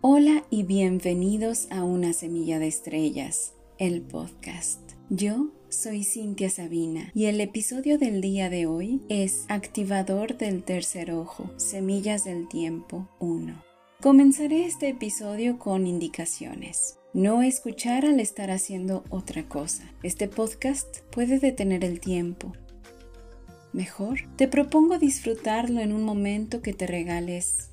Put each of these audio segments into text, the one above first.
Hola y bienvenidos a Una Semilla de Estrellas, el podcast. Yo soy Cintia Sabina y el episodio del día de hoy es Activador del Tercer Ojo, Semillas del Tiempo 1. Comenzaré este episodio con indicaciones. No escuchar al estar haciendo otra cosa. Este podcast puede detener el tiempo. Mejor, te propongo disfrutarlo en un momento que te regales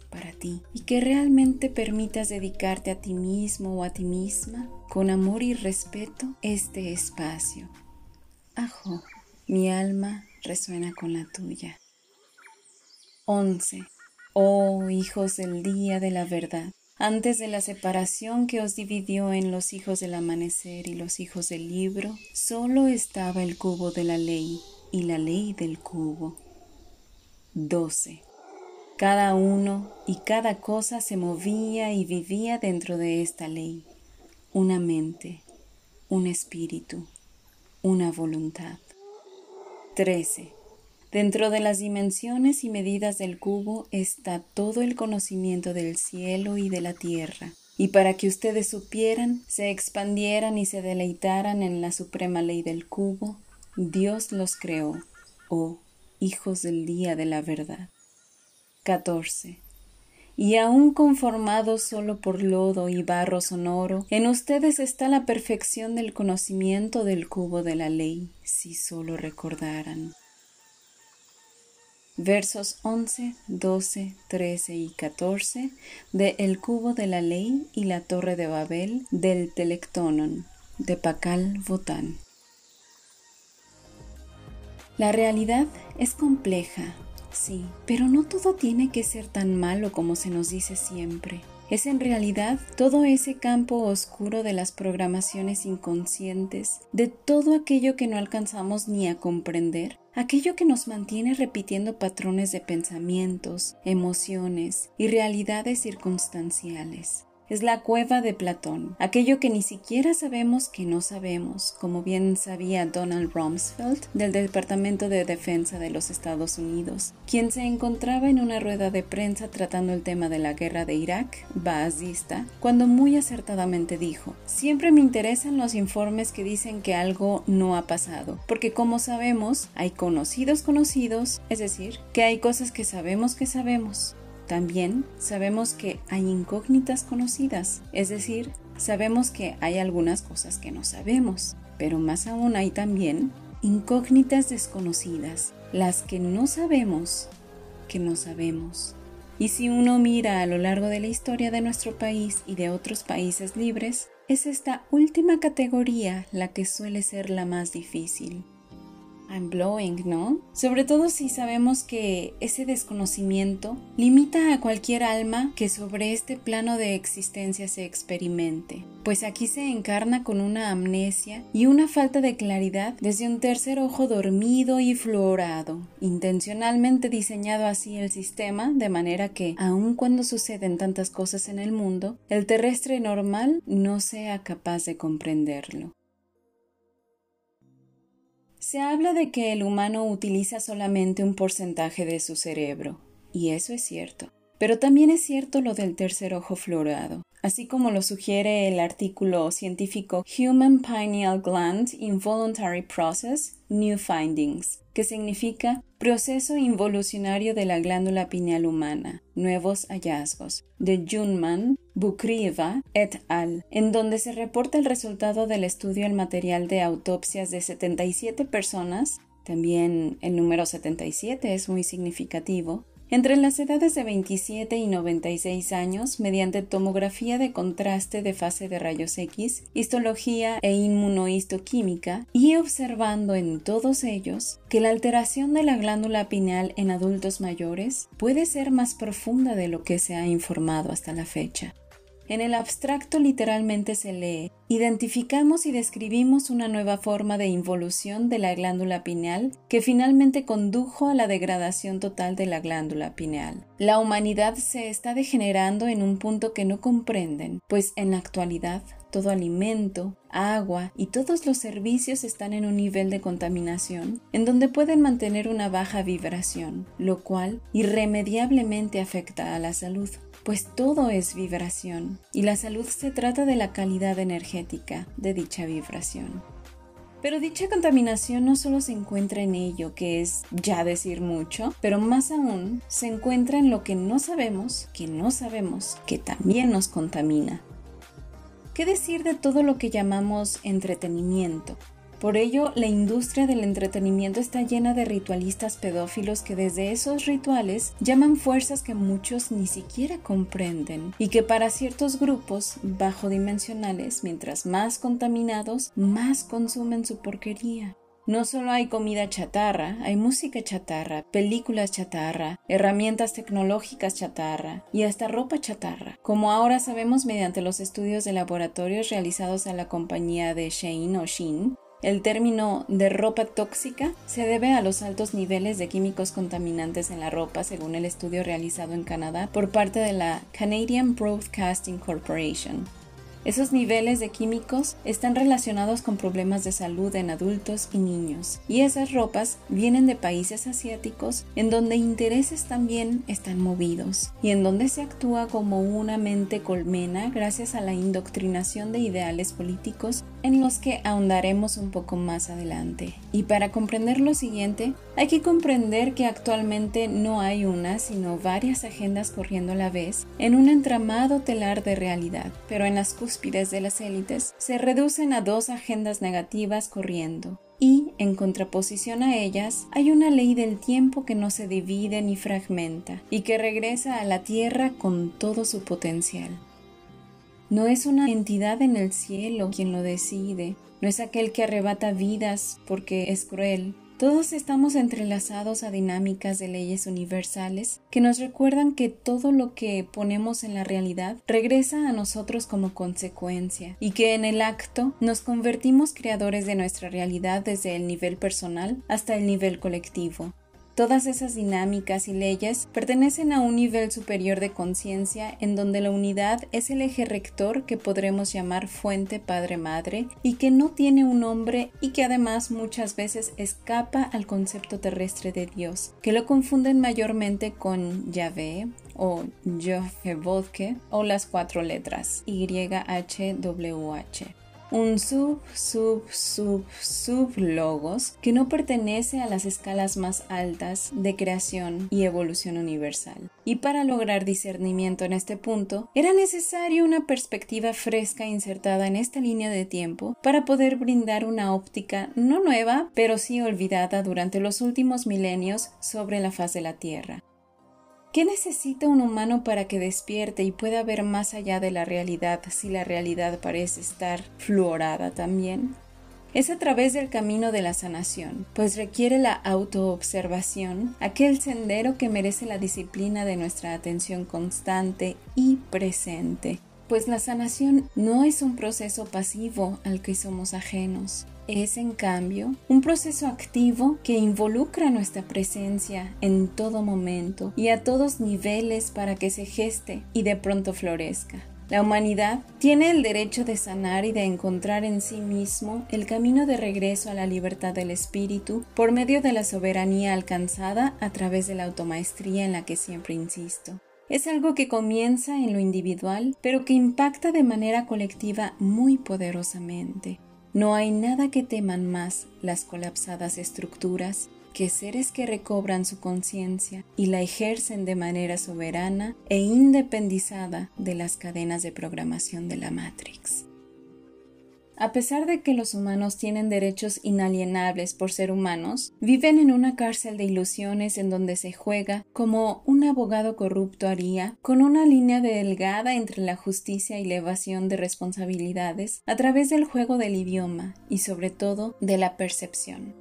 y que realmente permitas dedicarte a ti mismo o a ti misma con amor y respeto este espacio. Ajo, mi alma resuena con la tuya. 11. Oh hijos del día de la verdad, antes de la separación que os dividió en los hijos del amanecer y los hijos del libro, solo estaba el cubo de la ley y la ley del cubo. 12. Cada uno y cada cosa se movía y vivía dentro de esta ley. Una mente, un espíritu, una voluntad. 13. Dentro de las dimensiones y medidas del cubo está todo el conocimiento del cielo y de la tierra. Y para que ustedes supieran, se expandieran y se deleitaran en la suprema ley del cubo, Dios los creó, oh hijos del día de la verdad. 14. Y aun conformados solo por lodo y barro sonoro, en ustedes está la perfección del conocimiento del cubo de la ley, si solo recordaran. Versos 11, 12, 13 y 14 de El cubo de la ley y la torre de Babel del Telectonon de Pacal Botán. La realidad es compleja, Sí, pero no todo tiene que ser tan malo como se nos dice siempre. Es en realidad todo ese campo oscuro de las programaciones inconscientes, de todo aquello que no alcanzamos ni a comprender, aquello que nos mantiene repitiendo patrones de pensamientos, emociones y realidades circunstanciales. Es la cueva de Platón, aquello que ni siquiera sabemos que no sabemos, como bien sabía Donald Rumsfeld del Departamento de Defensa de los Estados Unidos, quien se encontraba en una rueda de prensa tratando el tema de la guerra de Irak, baazista, cuando muy acertadamente dijo, siempre me interesan los informes que dicen que algo no ha pasado, porque como sabemos, hay conocidos conocidos, es decir, que hay cosas que sabemos que sabemos. También sabemos que hay incógnitas conocidas, es decir, sabemos que hay algunas cosas que no sabemos, pero más aún hay también incógnitas desconocidas, las que no sabemos que no sabemos. Y si uno mira a lo largo de la historia de nuestro país y de otros países libres, es esta última categoría la que suele ser la más difícil. I'm blowing, ¿no? Sobre todo si sabemos que ese desconocimiento limita a cualquier alma que sobre este plano de existencia se experimente, pues aquí se encarna con una amnesia y una falta de claridad desde un tercer ojo dormido y fluorado, intencionalmente diseñado así el sistema de manera que, aun cuando suceden tantas cosas en el mundo, el terrestre normal no sea capaz de comprenderlo. Se habla de que el humano utiliza solamente un porcentaje de su cerebro, y eso es cierto. Pero también es cierto lo del tercer ojo florado, así como lo sugiere el artículo científico Human Pineal Gland Involuntary Process New Findings, que significa Proceso involucionario de la glándula pineal humana, nuevos hallazgos, de Junman, Bukrieva et al., en donde se reporta el resultado del estudio al material de autopsias de 77 personas, también el número 77 es muy significativo, entre las edades de 27 y 96 años mediante tomografía de contraste de fase de rayos X, histología e inmunohistoquímica y observando en todos ellos que la alteración de la glándula pineal en adultos mayores puede ser más profunda de lo que se ha informado hasta la fecha. En el abstracto literalmente se lee, identificamos y describimos una nueva forma de involución de la glándula pineal que finalmente condujo a la degradación total de la glándula pineal. La humanidad se está degenerando en un punto que no comprenden, pues en la actualidad todo alimento, agua y todos los servicios están en un nivel de contaminación en donde pueden mantener una baja vibración, lo cual irremediablemente afecta a la salud. Pues todo es vibración y la salud se trata de la calidad energética de dicha vibración. Pero dicha contaminación no solo se encuentra en ello, que es ya decir mucho, pero más aún se encuentra en lo que no sabemos, que no sabemos, que también nos contamina. ¿Qué decir de todo lo que llamamos entretenimiento? Por ello, la industria del entretenimiento está llena de ritualistas pedófilos que desde esos rituales llaman fuerzas que muchos ni siquiera comprenden y que para ciertos grupos bajodimensionales, mientras más contaminados, más consumen su porquería. No solo hay comida chatarra, hay música chatarra, películas chatarra, herramientas tecnológicas chatarra y hasta ropa chatarra, como ahora sabemos mediante los estudios de laboratorios realizados a la compañía de Shein o Shin, el término de ropa tóxica se debe a los altos niveles de químicos contaminantes en la ropa, según el estudio realizado en Canadá por parte de la Canadian Broadcasting Corporation. Esos niveles de químicos están relacionados con problemas de salud en adultos y niños, y esas ropas vienen de países asiáticos en donde intereses también están movidos, y en donde se actúa como una mente colmena gracias a la indoctrinación de ideales políticos en los que ahondaremos un poco más adelante. Y para comprender lo siguiente, hay que comprender que actualmente no hay una, sino varias agendas corriendo a la vez en un entramado telar de realidad, pero en las de las élites se reducen a dos agendas negativas corriendo, y, en contraposición a ellas, hay una ley del tiempo que no se divide ni fragmenta, y que regresa a la Tierra con todo su potencial. No es una entidad en el cielo quien lo decide, no es aquel que arrebata vidas porque es cruel, todos estamos entrelazados a dinámicas de leyes universales que nos recuerdan que todo lo que ponemos en la realidad regresa a nosotros como consecuencia y que en el acto nos convertimos creadores de nuestra realidad desde el nivel personal hasta el nivel colectivo. Todas esas dinámicas y leyes pertenecen a un nivel superior de conciencia en donde la unidad es el eje rector que podremos llamar fuente padre-madre y que no tiene un nombre y que además muchas veces escapa al concepto terrestre de Dios, que lo confunden mayormente con Yahvé o Jehová o las cuatro letras YHWH un sub, sub, sub, sub logos que no pertenece a las escalas más altas de creación y evolución universal. Y para lograr discernimiento en este punto, era necesario una perspectiva fresca insertada en esta línea de tiempo para poder brindar una óptica no nueva, pero sí olvidada durante los últimos milenios sobre la faz de la Tierra. ¿Qué necesita un humano para que despierte y pueda ver más allá de la realidad si la realidad parece estar fluorada también? Es a través del camino de la sanación, pues requiere la autoobservación, aquel sendero que merece la disciplina de nuestra atención constante y presente, pues la sanación no es un proceso pasivo al que somos ajenos, es, en cambio, un proceso activo que involucra nuestra presencia en todo momento y a todos niveles para que se geste y de pronto florezca. La humanidad tiene el derecho de sanar y de encontrar en sí mismo el camino de regreso a la libertad del espíritu por medio de la soberanía alcanzada a través de la automaestría en la que siempre insisto. Es algo que comienza en lo individual, pero que impacta de manera colectiva muy poderosamente. No hay nada que teman más las colapsadas estructuras que seres que recobran su conciencia y la ejercen de manera soberana e independizada de las cadenas de programación de la Matrix. A pesar de que los humanos tienen derechos inalienables por ser humanos, viven en una cárcel de ilusiones en donde se juega como un abogado corrupto haría, con una línea delgada entre la justicia y la evasión de responsabilidades a través del juego del idioma y sobre todo de la percepción.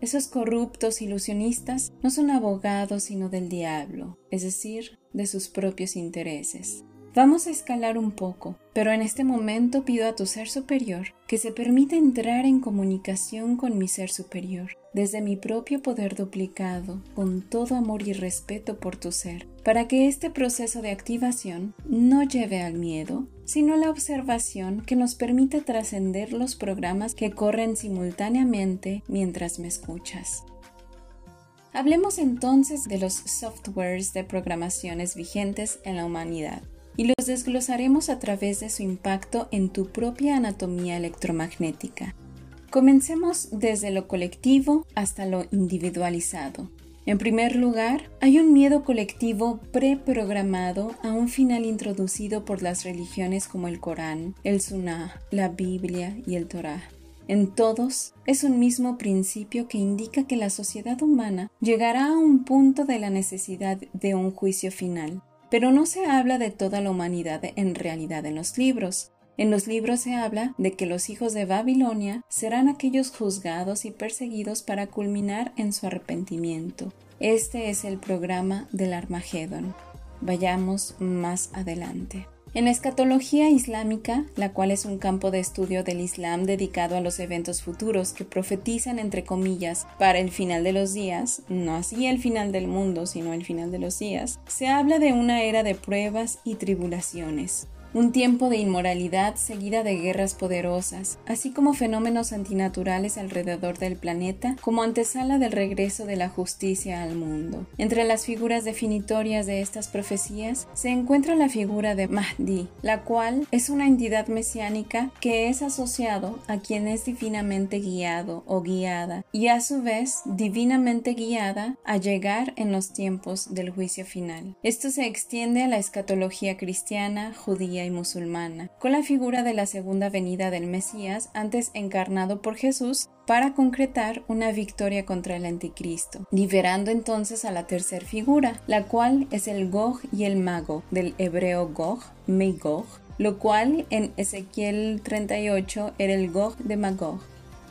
Esos corruptos ilusionistas no son abogados sino del diablo, es decir, de sus propios intereses. Vamos a escalar un poco, pero en este momento pido a tu ser superior que se permita entrar en comunicación con mi ser superior, desde mi propio poder duplicado, con todo amor y respeto por tu ser, para que este proceso de activación no lleve al miedo, sino a la observación que nos permite trascender los programas que corren simultáneamente mientras me escuchas. Hablemos entonces de los softwares de programaciones vigentes en la humanidad y los desglosaremos a través de su impacto en tu propia anatomía electromagnética. Comencemos desde lo colectivo hasta lo individualizado. En primer lugar, hay un miedo colectivo preprogramado a un final introducido por las religiones como el Corán, el Sunnah, la Biblia y el Torah. En todos es un mismo principio que indica que la sociedad humana llegará a un punto de la necesidad de un juicio final, pero no se habla de toda la humanidad en realidad en los libros. En los libros se habla de que los hijos de Babilonia serán aquellos juzgados y perseguidos para culminar en su arrepentimiento. Este es el programa del Armagedón. Vayamos más adelante. En escatología islámica, la cual es un campo de estudio del Islam dedicado a los eventos futuros que profetizan entre comillas para el final de los días, no así el final del mundo, sino el final de los días, se habla de una era de pruebas y tribulaciones un tiempo de inmoralidad seguida de guerras poderosas, así como fenómenos antinaturales alrededor del planeta como antesala del regreso de la justicia al mundo. Entre las figuras definitorias de estas profecías se encuentra la figura de Mahdi, la cual es una entidad mesiánica que es asociado a quien es divinamente guiado o guiada y a su vez divinamente guiada a llegar en los tiempos del juicio final. Esto se extiende a la escatología cristiana, judía y musulmana, con la figura de la segunda venida del Mesías, antes encarnado por Jesús, para concretar una victoria contra el anticristo, liberando entonces a la tercera figura, la cual es el Gog y el Mago, del hebreo Gog, Megog, lo cual en Ezequiel 38 era el Gog de Magog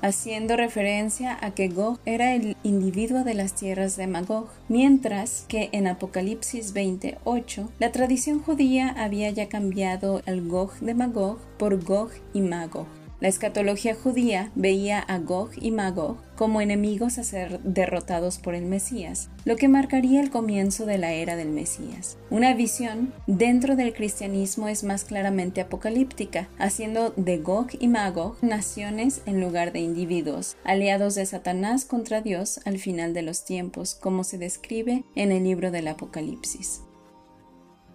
haciendo referencia a que Gog era el individuo de las tierras de Magog, mientras que en Apocalipsis 28 la tradición judía había ya cambiado el Gog de Magog por Gog y Magog. La escatología judía veía a Gog y Magog como enemigos a ser derrotados por el Mesías, lo que marcaría el comienzo de la era del Mesías. Una visión dentro del cristianismo es más claramente apocalíptica, haciendo de Gog y Magog naciones en lugar de individuos, aliados de Satanás contra Dios al final de los tiempos, como se describe en el libro del Apocalipsis.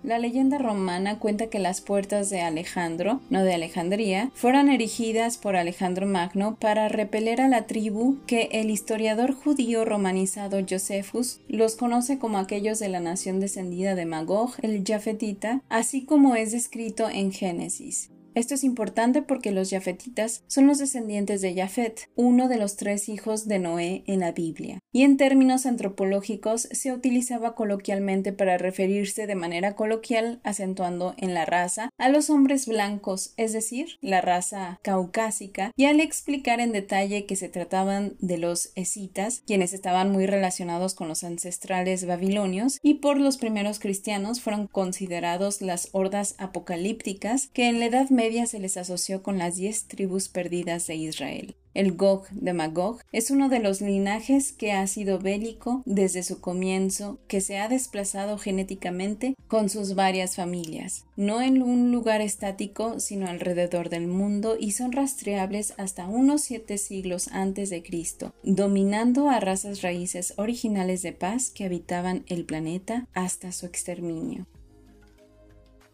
La leyenda romana cuenta que las puertas de Alejandro, no de Alejandría, fueron erigidas por Alejandro Magno para repeler a la tribu que el historiador judío romanizado Josephus los conoce como aquellos de la nación descendida de Magog, el Jafetita, así como es descrito en Génesis. Esto es importante porque los Jafetitas son los descendientes de Jafet, uno de los tres hijos de Noé en la Biblia, y en términos antropológicos se utilizaba coloquialmente para referirse de manera coloquial, acentuando en la raza, a los hombres blancos, es decir, la raza caucásica, y al explicar en detalle que se trataban de los escitas, quienes estaban muy relacionados con los ancestrales babilonios, y por los primeros cristianos fueron considerados las hordas apocalípticas que en la Edad Media se les asoció con las diez tribus perdidas de Israel. El Gog de Magog es uno de los linajes que ha sido bélico desde su comienzo, que se ha desplazado genéticamente con sus varias familias, no en un lugar estático, sino alrededor del mundo y son rastreables hasta unos siete siglos antes de Cristo, dominando a razas raíces originales de paz que habitaban el planeta hasta su exterminio.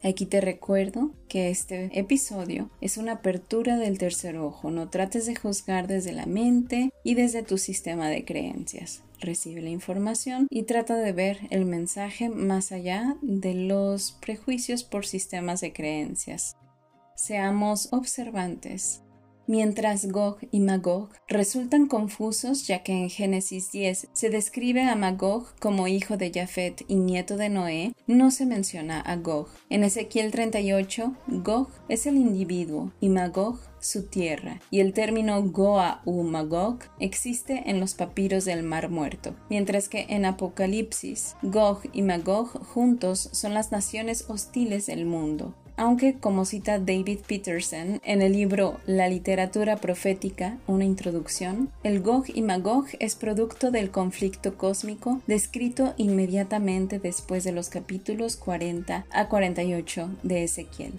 Aquí te recuerdo que este episodio es una apertura del tercer ojo. No trates de juzgar desde la mente y desde tu sistema de creencias. Recibe la información y trata de ver el mensaje más allá de los prejuicios por sistemas de creencias. Seamos observantes mientras Gog y Magog resultan confusos ya que en Génesis 10 se describe a Magog como hijo de Jafet y nieto de Noé, no se menciona a Gog. En Ezequiel 38, Gog es el individuo y Magog su tierra, y el término Goa u Magog existe en los papiros del Mar Muerto, mientras que en Apocalipsis, Gog y Magog juntos son las naciones hostiles del mundo aunque como cita David Peterson en el libro La literatura profética, una introducción, el Gog y Magog es producto del conflicto cósmico descrito inmediatamente después de los capítulos 40 a 48 de Ezequiel.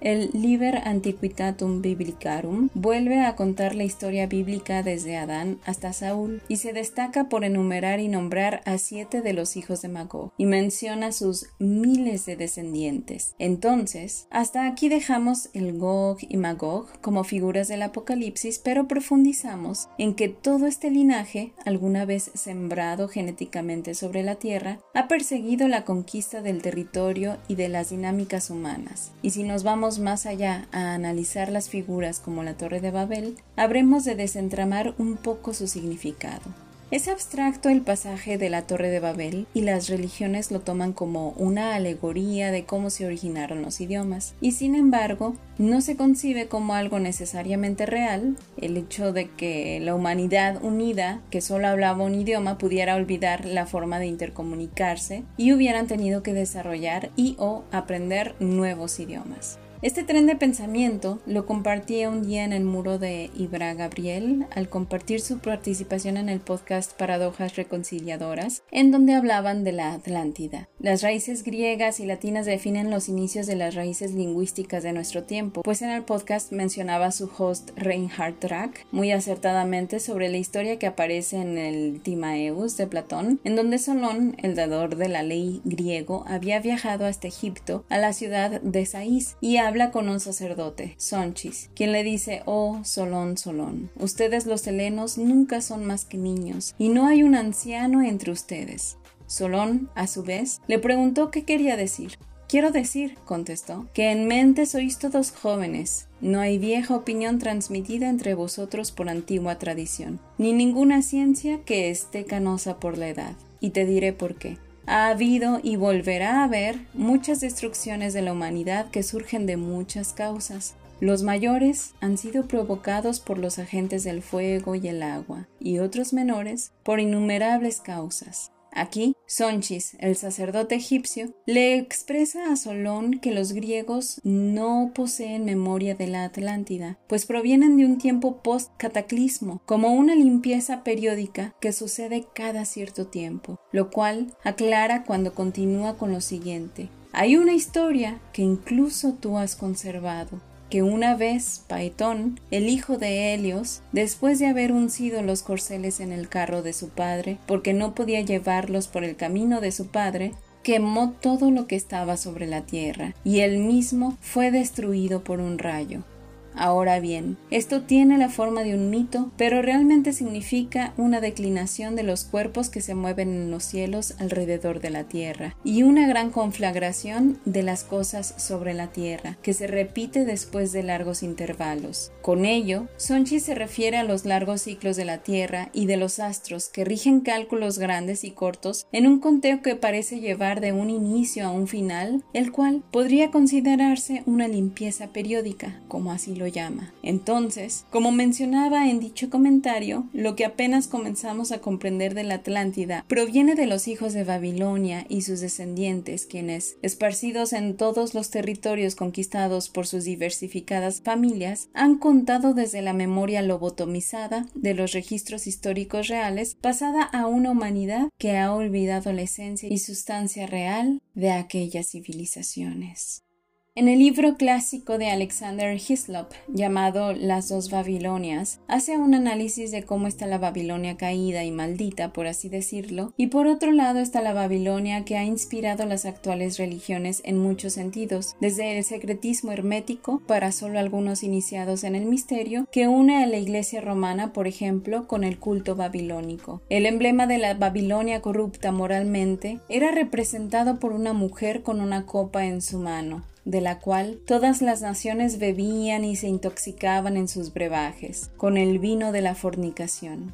El Liber Antiquitatum Biblicarum vuelve a contar la historia bíblica desde Adán hasta Saúl y se destaca por enumerar y nombrar a siete de los hijos de Magog y menciona sus miles de descendientes. Entonces, hasta aquí dejamos el Gog y Magog como figuras del Apocalipsis, pero profundizamos en que todo este linaje, alguna vez sembrado genéticamente sobre la tierra, ha perseguido la conquista del territorio y de las dinámicas humanas. Y si nos vamos más allá a analizar las figuras como la Torre de Babel, habremos de desentramar un poco su significado. Es abstracto el pasaje de la Torre de Babel y las religiones lo toman como una alegoría de cómo se originaron los idiomas, y sin embargo no se concibe como algo necesariamente real el hecho de que la humanidad unida, que solo hablaba un idioma, pudiera olvidar la forma de intercomunicarse y hubieran tenido que desarrollar y o aprender nuevos idiomas. Este tren de pensamiento lo compartía un día en el muro de Ibra Gabriel al compartir su participación en el podcast Paradojas Reconciliadoras, en donde hablaban de la Atlántida. Las raíces griegas y latinas definen los inicios de las raíces lingüísticas de nuestro tiempo, pues en el podcast mencionaba su host Reinhard Drack muy acertadamente sobre la historia que aparece en el Timaeus de Platón, en donde Solón, el dador de la ley griego, había viajado hasta Egipto, a la ciudad de Saís, y habla con un sacerdote, Sonchis, quien le dice, oh Solón, Solón, ustedes los helenos nunca son más que niños, y no hay un anciano entre ustedes. Solón, a su vez, le preguntó qué quería decir. Quiero decir, contestó, que en mente sois todos jóvenes. No hay vieja opinión transmitida entre vosotros por antigua tradición, ni ninguna ciencia que esté canosa por la edad. Y te diré por qué ha habido y volverá a haber muchas destrucciones de la humanidad que surgen de muchas causas. Los mayores han sido provocados por los agentes del fuego y el agua, y otros menores por innumerables causas. Aquí, Sonchis, el sacerdote egipcio, le expresa a Solón que los griegos no poseen memoria de la Atlántida, pues provienen de un tiempo post-cataclismo, como una limpieza periódica que sucede cada cierto tiempo, lo cual aclara cuando continúa con lo siguiente. Hay una historia que incluso tú has conservado, que una vez Paetón, el hijo de Helios, después de haber uncido los corceles en el carro de su padre, porque no podía llevarlos por el camino de su padre, quemó todo lo que estaba sobre la tierra, y él mismo fue destruido por un rayo. Ahora bien, esto tiene la forma de un mito, pero realmente significa una declinación de los cuerpos que se mueven en los cielos alrededor de la tierra y una gran conflagración de las cosas sobre la tierra, que se repite después de largos intervalos. Con ello, Sonchi se refiere a los largos ciclos de la tierra y de los astros que rigen cálculos grandes y cortos en un conteo que parece llevar de un inicio a un final, el cual podría considerarse una limpieza periódica, como así lo llama. Entonces, como mencionaba en dicho comentario, lo que apenas comenzamos a comprender de la Atlántida proviene de los hijos de Babilonia y sus descendientes, quienes, esparcidos en todos los territorios conquistados por sus diversificadas familias, han contado desde la memoria lobotomizada de los registros históricos reales pasada a una humanidad que ha olvidado la esencia y sustancia real de aquellas civilizaciones. En el libro clásico de Alexander Hislop, llamado Las dos Babilonias, hace un análisis de cómo está la Babilonia caída y maldita, por así decirlo, y por otro lado está la Babilonia que ha inspirado las actuales religiones en muchos sentidos, desde el secretismo hermético para solo algunos iniciados en el misterio, que une a la Iglesia romana, por ejemplo, con el culto babilónico. El emblema de la Babilonia corrupta moralmente era representado por una mujer con una copa en su mano de la cual todas las naciones bebían y se intoxicaban en sus brebajes, con el vino de la fornicación.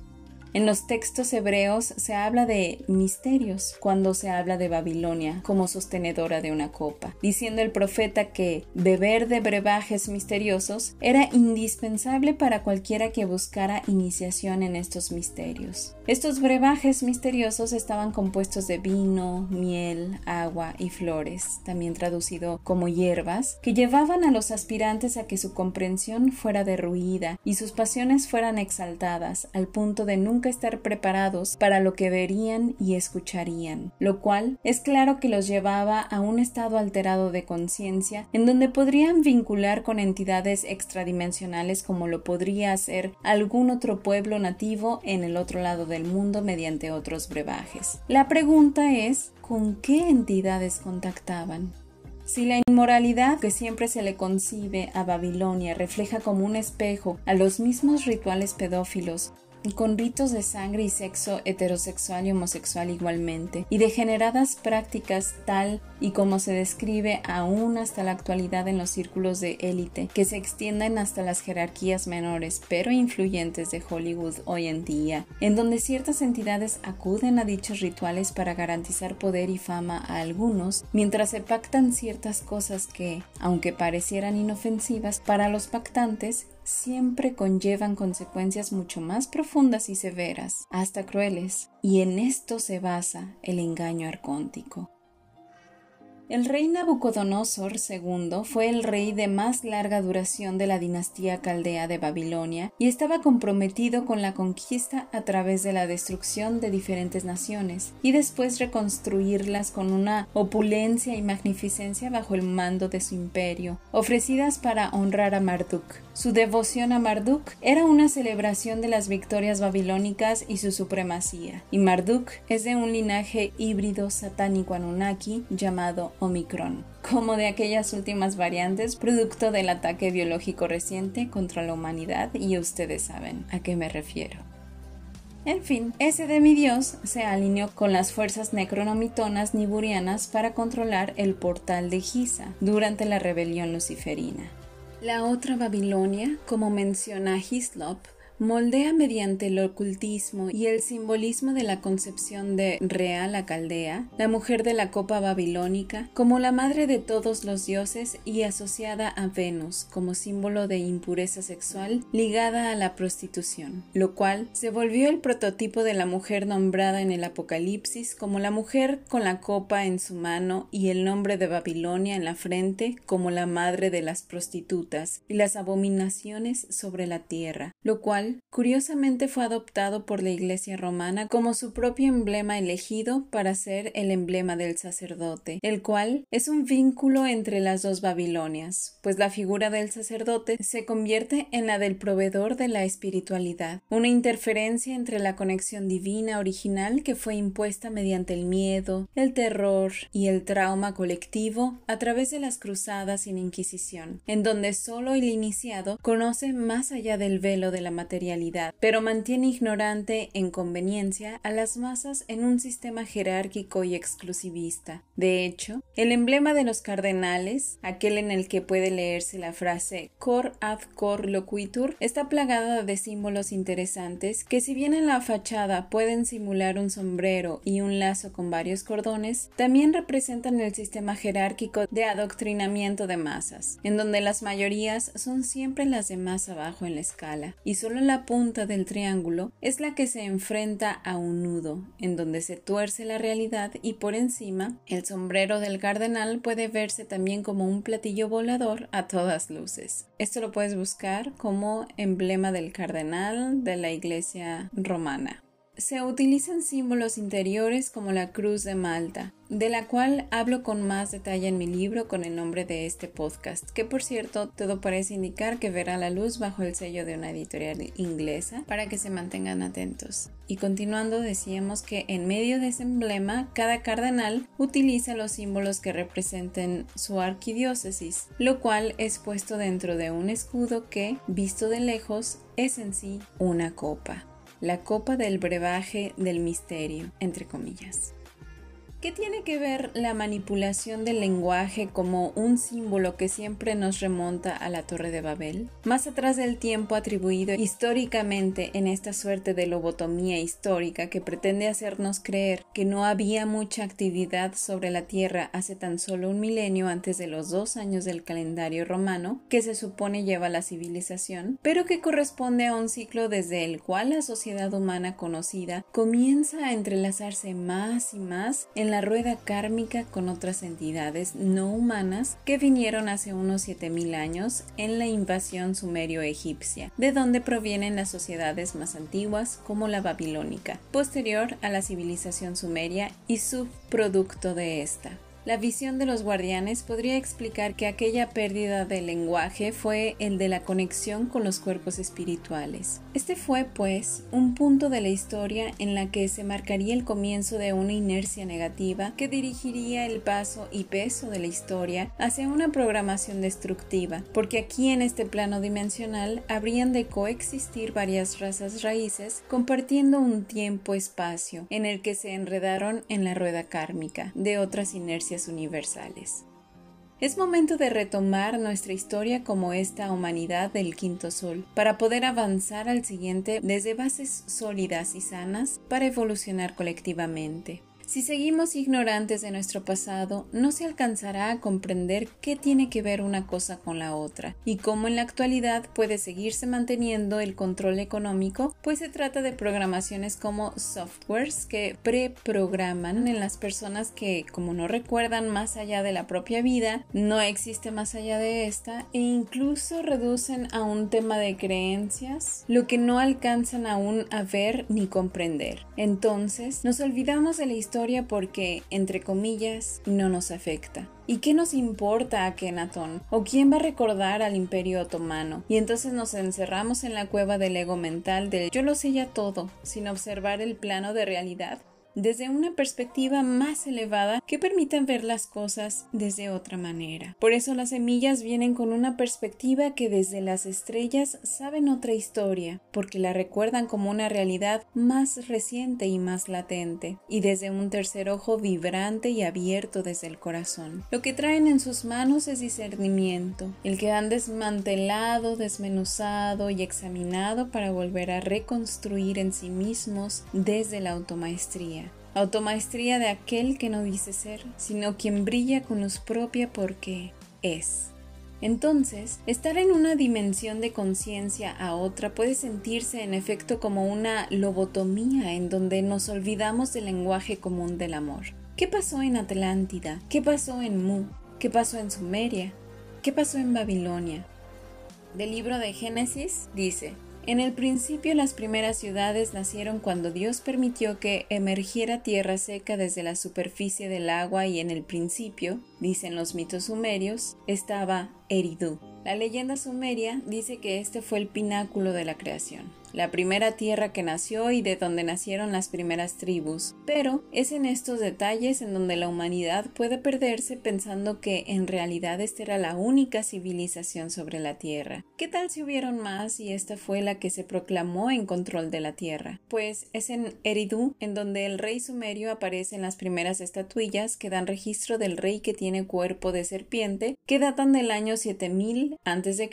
En los textos hebreos se habla de misterios cuando se habla de Babilonia como sostenedora de una copa, diciendo el profeta que beber de brebajes misteriosos era indispensable para cualquiera que buscara iniciación en estos misterios. Estos brebajes misteriosos estaban compuestos de vino, miel, agua y flores, también traducido como hierbas, que llevaban a los aspirantes a que su comprensión fuera derruida y sus pasiones fueran exaltadas al punto de nunca estar preparados para lo que verían y escucharían, lo cual es claro que los llevaba a un estado alterado de conciencia en donde podrían vincular con entidades extradimensionales como lo podría hacer algún otro pueblo nativo en el otro lado del mundo mediante otros brebajes. La pregunta es, ¿con qué entidades contactaban? Si la inmoralidad que siempre se le concibe a Babilonia refleja como un espejo a los mismos rituales pedófilos, con ritos de sangre y sexo heterosexual y homosexual igualmente, y degeneradas prácticas tal y como se describe aún hasta la actualidad en los círculos de élite, que se extienden hasta las jerarquías menores pero influyentes de Hollywood hoy en día, en donde ciertas entidades acuden a dichos rituales para garantizar poder y fama a algunos, mientras se pactan ciertas cosas que, aunque parecieran inofensivas para los pactantes, siempre conllevan consecuencias mucho más profundas y severas, hasta crueles, y en esto se basa el engaño arcóntico. El rey Nabucodonosor II fue el rey de más larga duración de la dinastía caldea de Babilonia y estaba comprometido con la conquista a través de la destrucción de diferentes naciones y después reconstruirlas con una opulencia y magnificencia bajo el mando de su imperio, ofrecidas para honrar a Marduk. Su devoción a Marduk era una celebración de las victorias babilónicas y su supremacía, y Marduk es de un linaje híbrido satánico anunnaki llamado Omicron, como de aquellas últimas variantes producto del ataque biológico reciente contra la humanidad y ustedes saben a qué me refiero. En fin, ese demidios se alineó con las fuerzas necronomitonas niburianas para controlar el portal de Giza durante la rebelión luciferina. La otra Babilonia, como menciona Hislop, moldea mediante el ocultismo y el simbolismo de la concepción de Rea la Caldea, la mujer de la copa babilónica, como la madre de todos los dioses y asociada a Venus como símbolo de impureza sexual ligada a la prostitución, lo cual se volvió el prototipo de la mujer nombrada en el Apocalipsis como la mujer con la copa en su mano y el nombre de Babilonia en la frente como la madre de las prostitutas y las abominaciones sobre la tierra, lo cual curiosamente fue adoptado por la Iglesia romana como su propio emblema elegido para ser el emblema del sacerdote, el cual es un vínculo entre las dos Babilonias, pues la figura del sacerdote se convierte en la del proveedor de la espiritualidad, una interferencia entre la conexión divina original que fue impuesta mediante el miedo, el terror y el trauma colectivo a través de las cruzadas sin Inquisición, en donde solo el iniciado conoce más allá del velo de la materia pero mantiene ignorante en conveniencia a las masas en un sistema jerárquico y exclusivista. De hecho, el emblema de los cardenales, aquel en el que puede leerse la frase cor ad cor loquitur, está plagada de símbolos interesantes que si bien en la fachada pueden simular un sombrero y un lazo con varios cordones, también representan el sistema jerárquico de adoctrinamiento de masas, en donde las mayorías son siempre las de más abajo en la escala, y solo la punta del triángulo es la que se enfrenta a un nudo, en donde se tuerce la realidad y por encima el sombrero del cardenal puede verse también como un platillo volador a todas luces. Esto lo puedes buscar como emblema del cardenal de la iglesia romana. Se utilizan símbolos interiores como la cruz de Malta, de la cual hablo con más detalle en mi libro con el nombre de este podcast, que por cierto todo parece indicar que verá la luz bajo el sello de una editorial inglesa para que se mantengan atentos. Y continuando decíamos que en medio de ese emblema cada cardenal utiliza los símbolos que representen su arquidiócesis, lo cual es puesto dentro de un escudo que, visto de lejos, es en sí una copa la copa del brebaje del misterio, entre comillas. ¿Qué tiene que ver la manipulación del lenguaje como un símbolo que siempre nos remonta a la Torre de Babel? Más atrás del tiempo atribuido históricamente en esta suerte de lobotomía histórica que pretende hacernos creer que no había mucha actividad sobre la Tierra hace tan solo un milenio antes de los dos años del calendario romano que se supone lleva la civilización, pero que corresponde a un ciclo desde el cual la sociedad humana conocida comienza a entrelazarse más y más en la rueda kármica con otras entidades no humanas que vinieron hace unos 7000 años en la invasión sumerio-egipcia, de donde provienen las sociedades más antiguas como la babilónica, posterior a la civilización sumeria y subproducto de esta. La visión de los guardianes podría explicar que aquella pérdida del lenguaje fue el de la conexión con los cuerpos espirituales. Este fue, pues, un punto de la historia en la que se marcaría el comienzo de una inercia negativa que dirigiría el paso y peso de la historia hacia una programación destructiva, porque aquí en este plano dimensional habrían de coexistir varias razas raíces compartiendo un tiempo-espacio en el que se enredaron en la rueda kármica de otras inercias universales. Es momento de retomar nuestra historia como esta humanidad del quinto sol, para poder avanzar al siguiente desde bases sólidas y sanas para evolucionar colectivamente. Si seguimos ignorantes de nuestro pasado, no se alcanzará a comprender qué tiene que ver una cosa con la otra y cómo en la actualidad puede seguirse manteniendo el control económico, pues se trata de programaciones como softwares que preprograman en las personas que, como no recuerdan más allá de la propia vida, no existe más allá de esta e incluso reducen a un tema de creencias lo que no alcanzan aún a ver ni comprender. Entonces, nos olvidamos de la historia porque, entre comillas, no nos afecta. ¿Y qué nos importa a Kenatón? ¿O quién va a recordar al Imperio Otomano? Y entonces nos encerramos en la cueva del ego mental del yo lo sé ya todo, sin observar el plano de realidad desde una perspectiva más elevada que permitan ver las cosas desde otra manera. Por eso las semillas vienen con una perspectiva que desde las estrellas saben otra historia, porque la recuerdan como una realidad más reciente y más latente, y desde un tercer ojo vibrante y abierto desde el corazón. Lo que traen en sus manos es discernimiento, el que han desmantelado, desmenuzado y examinado para volver a reconstruir en sí mismos desde la automaestría automaestría de aquel que no dice ser, sino quien brilla con luz propia porque es. Entonces, estar en una dimensión de conciencia a otra puede sentirse en efecto como una lobotomía en donde nos olvidamos del lenguaje común del amor. ¿Qué pasó en Atlántida? ¿Qué pasó en Mu? ¿Qué pasó en Sumeria? ¿Qué pasó en Babilonia? Del libro de Génesis dice, en el principio las primeras ciudades nacieron cuando Dios permitió que emergiera tierra seca desde la superficie del agua y en el principio, dicen los mitos sumerios, estaba Eridu. La leyenda sumeria dice que este fue el pináculo de la creación la primera tierra que nació y de donde nacieron las primeras tribus, pero es en estos detalles en donde la humanidad puede perderse pensando que en realidad esta era la única civilización sobre la tierra. ¿Qué tal si hubieron más y esta fue la que se proclamó en control de la tierra? Pues es en Eridu en donde el rey sumerio aparece en las primeras estatuillas que dan registro del rey que tiene cuerpo de serpiente que datan del año 7000 a.C.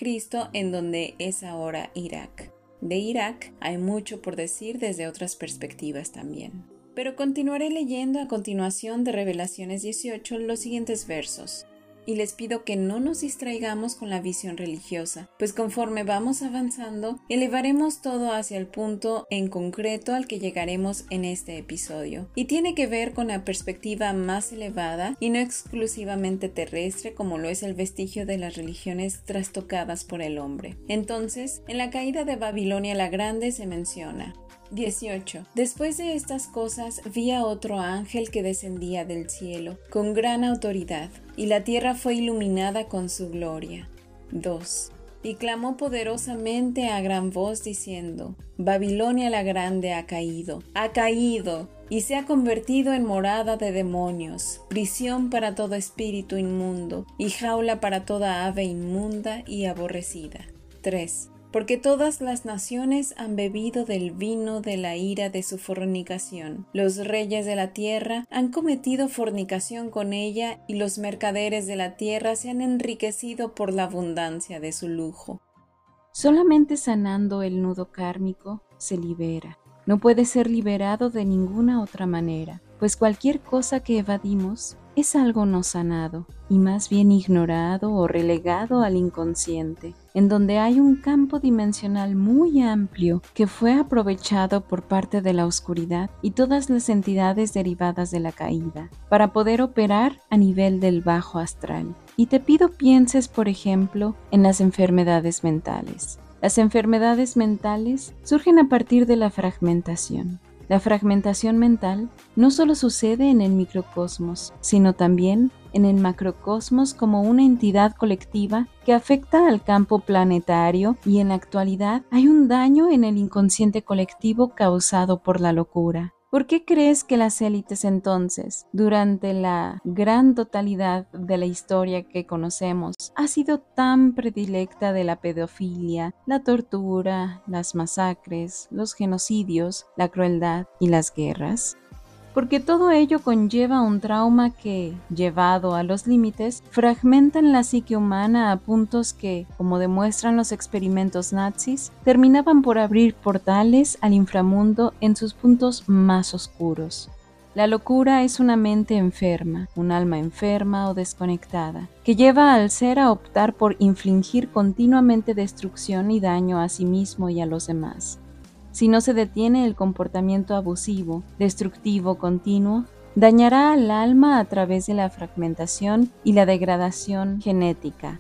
en donde es ahora Irak de Irak hay mucho por decir desde otras perspectivas también. Pero continuaré leyendo a continuación de Revelaciones 18 los siguientes versos y les pido que no nos distraigamos con la visión religiosa, pues conforme vamos avanzando, elevaremos todo hacia el punto en concreto al que llegaremos en este episodio, y tiene que ver con la perspectiva más elevada y no exclusivamente terrestre como lo es el vestigio de las religiones trastocadas por el hombre. Entonces, en la caída de Babilonia la Grande se menciona, 18. Después de estas cosas vi a otro ángel que descendía del cielo, con gran autoridad, y la tierra fue iluminada con su gloria. 2. Y clamó poderosamente a gran voz diciendo, Babilonia la grande ha caído, ha caído, y se ha convertido en morada de demonios, prisión para todo espíritu inmundo, y jaula para toda ave inmunda y aborrecida. 3 porque todas las naciones han bebido del vino de la ira de su fornicación. Los reyes de la tierra han cometido fornicación con ella y los mercaderes de la tierra se han enriquecido por la abundancia de su lujo. Solamente sanando el nudo kármico se libera. No puede ser liberado de ninguna otra manera, pues cualquier cosa que evadimos es algo no sanado y más bien ignorado o relegado al inconsciente, en donde hay un campo dimensional muy amplio que fue aprovechado por parte de la oscuridad y todas las entidades derivadas de la caída para poder operar a nivel del bajo astral. Y te pido pienses, por ejemplo, en las enfermedades mentales. Las enfermedades mentales surgen a partir de la fragmentación. La fragmentación mental no solo sucede en el microcosmos, sino también en el macrocosmos como una entidad colectiva que afecta al campo planetario y en la actualidad hay un daño en el inconsciente colectivo causado por la locura. ¿Por qué crees que las élites entonces, durante la gran totalidad de la historia que conocemos, ha sido tan predilecta de la pedofilia, la tortura, las masacres, los genocidios, la crueldad y las guerras? Porque todo ello conlleva un trauma que, llevado a los límites, fragmentan la psique humana a puntos que, como demuestran los experimentos nazis, terminaban por abrir portales al inframundo en sus puntos más oscuros. La locura es una mente enferma, un alma enferma o desconectada, que lleva al ser a optar por infligir continuamente destrucción y daño a sí mismo y a los demás. Si no se detiene el comportamiento abusivo, destructivo continuo, dañará al alma a través de la fragmentación y la degradación genética.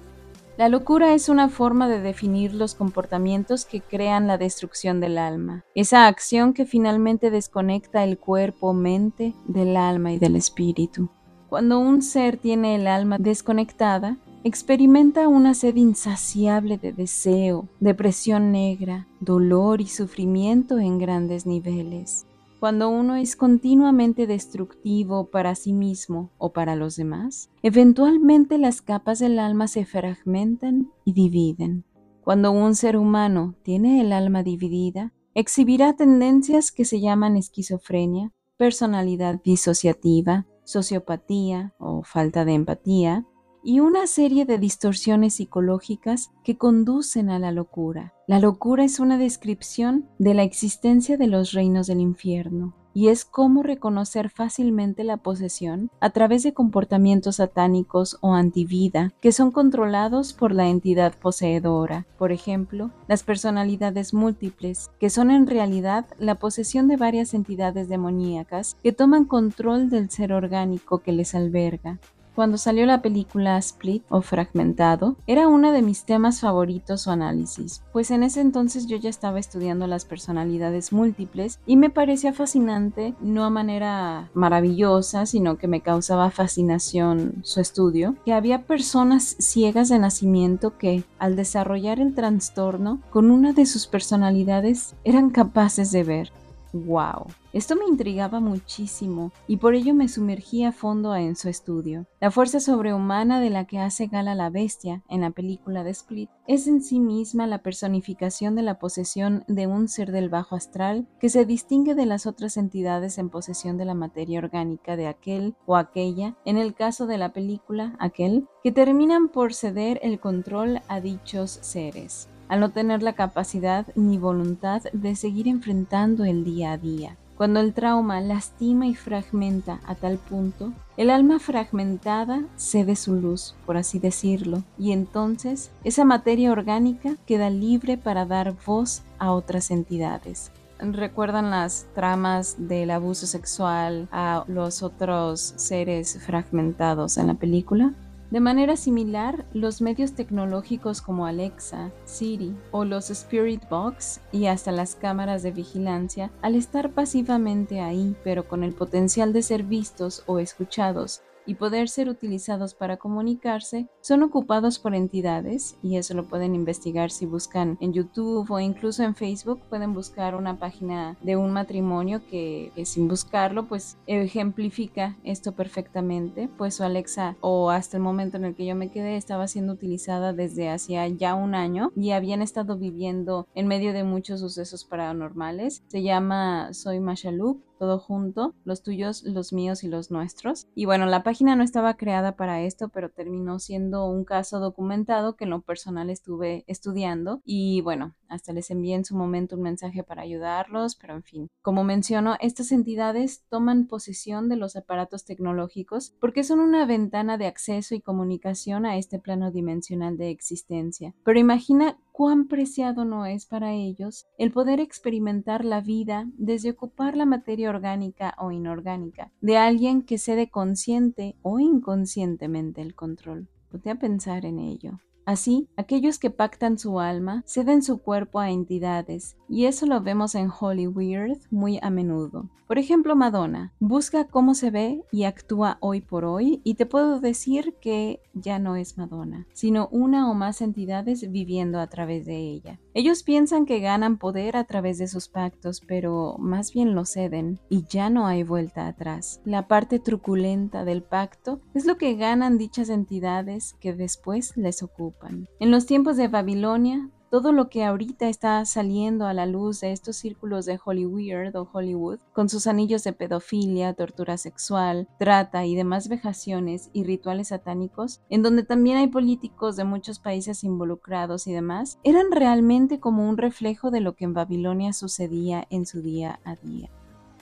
La locura es una forma de definir los comportamientos que crean la destrucción del alma, esa acción que finalmente desconecta el cuerpo, mente del alma y del espíritu. Cuando un ser tiene el alma desconectada, experimenta una sed insaciable de deseo, depresión negra, dolor y sufrimiento en grandes niveles. Cuando uno es continuamente destructivo para sí mismo o para los demás, eventualmente las capas del alma se fragmentan y dividen. Cuando un ser humano tiene el alma dividida, exhibirá tendencias que se llaman esquizofrenia, personalidad disociativa, sociopatía o falta de empatía, y una serie de distorsiones psicológicas que conducen a la locura. La locura es una descripción de la existencia de los reinos del infierno y es cómo reconocer fácilmente la posesión a través de comportamientos satánicos o antivida que son controlados por la entidad poseedora. Por ejemplo, las personalidades múltiples, que son en realidad la posesión de varias entidades demoníacas que toman control del ser orgánico que les alberga. Cuando salió la película Split o Fragmentado, era uno de mis temas favoritos o análisis, pues en ese entonces yo ya estaba estudiando las personalidades múltiples y me parecía fascinante, no a manera maravillosa, sino que me causaba fascinación su estudio, que había personas ciegas de nacimiento que, al desarrollar el trastorno, con una de sus personalidades eran capaces de ver. ¡Wow! Esto me intrigaba muchísimo y por ello me sumergí a fondo en su estudio. La fuerza sobrehumana de la que hace gala la bestia en la película de Split es en sí misma la personificación de la posesión de un ser del bajo astral que se distingue de las otras entidades en posesión de la materia orgánica de aquel o aquella, en el caso de la película, aquel, que terminan por ceder el control a dichos seres al no tener la capacidad ni voluntad de seguir enfrentando el día a día. Cuando el trauma lastima y fragmenta a tal punto, el alma fragmentada cede su luz, por así decirlo, y entonces esa materia orgánica queda libre para dar voz a otras entidades. ¿Recuerdan las tramas del abuso sexual a los otros seres fragmentados en la película? De manera similar, los medios tecnológicos como Alexa, Siri o los Spirit Box y hasta las cámaras de vigilancia, al estar pasivamente ahí, pero con el potencial de ser vistos o escuchados y poder ser utilizados para comunicarse son ocupados por entidades y eso lo pueden investigar si buscan en YouTube o incluso en Facebook pueden buscar una página de un matrimonio que, sin buscarlo pues ejemplifica esto perfectamente. Pues su Alexa o hasta el momento en el que yo me quedé estaba siendo utilizada desde hacía ya un año y habían estado viviendo en medio de muchos sucesos paranormales. Se llama Soy Mashaluk todo junto, los tuyos, los míos y los nuestros. Y bueno, la página no estaba creada para esto, pero terminó siendo un caso documentado que en lo personal estuve estudiando y bueno, hasta les envié en su momento un mensaje para ayudarlos, pero en fin. Como menciono, estas entidades toman posesión de los aparatos tecnológicos porque son una ventana de acceso y comunicación a este plano dimensional de existencia. Pero imagina cuán preciado no es para ellos el poder experimentar la vida desde ocupar la materia orgánica o inorgánica de alguien que cede consciente o inconscientemente el control. Ponte a pensar en ello. Así, aquellos que pactan su alma ceden su cuerpo a entidades, y eso lo vemos en Hollywood muy a menudo. Por ejemplo, Madonna busca cómo se ve y actúa hoy por hoy, y te puedo decir que ya no es Madonna, sino una o más entidades viviendo a través de ella. Ellos piensan que ganan poder a través de sus pactos, pero más bien lo ceden, y ya no hay vuelta atrás. La parte truculenta del pacto es lo que ganan dichas entidades que después les ocupan. En los tiempos de Babilonia, todo lo que ahorita está saliendo a la luz de estos círculos de Hollywood Hollywood, con sus anillos de pedofilia, tortura sexual, trata y demás vejaciones y rituales satánicos, en donde también hay políticos de muchos países involucrados y demás, eran realmente como un reflejo de lo que en Babilonia sucedía en su día a día.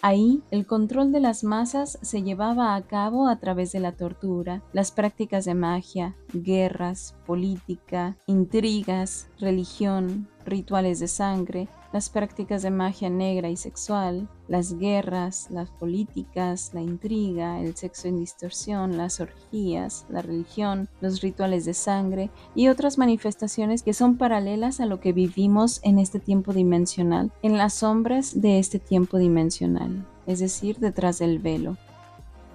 Ahí el control de las masas se llevaba a cabo a través de la tortura, las prácticas de magia, guerras, política, intrigas, religión, rituales de sangre, las prácticas de magia negra y sexual, las guerras, las políticas, la intriga, el sexo en distorsión, las orgías, la religión, los rituales de sangre y otras manifestaciones que son paralelas a lo que vivimos en este tiempo dimensional, en las sombras de este tiempo dimensional, es decir, detrás del velo.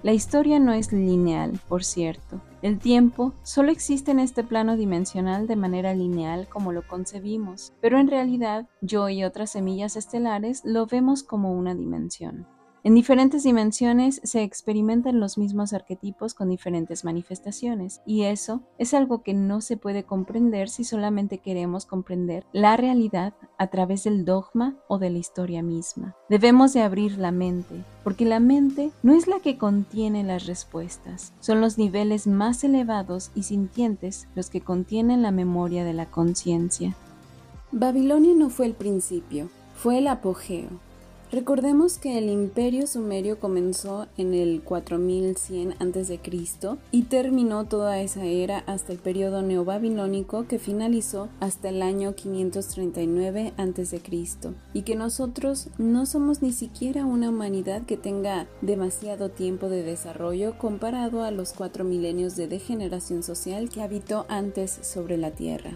La historia no es lineal, por cierto. El tiempo solo existe en este plano dimensional de manera lineal como lo concebimos, pero en realidad yo y otras semillas estelares lo vemos como una dimensión. En diferentes dimensiones se experimentan los mismos arquetipos con diferentes manifestaciones, y eso es algo que no se puede comprender si solamente queremos comprender la realidad a través del dogma o de la historia misma. Debemos de abrir la mente, porque la mente no es la que contiene las respuestas, son los niveles más elevados y sintientes los que contienen la memoria de la conciencia. Babilonia no fue el principio, fue el apogeo Recordemos que el imperio sumerio comenzó en el 4100 a.C. y terminó toda esa era hasta el periodo neobabilónico que finalizó hasta el año 539 a.C. y que nosotros no somos ni siquiera una humanidad que tenga demasiado tiempo de desarrollo comparado a los cuatro milenios de degeneración social que habitó antes sobre la Tierra.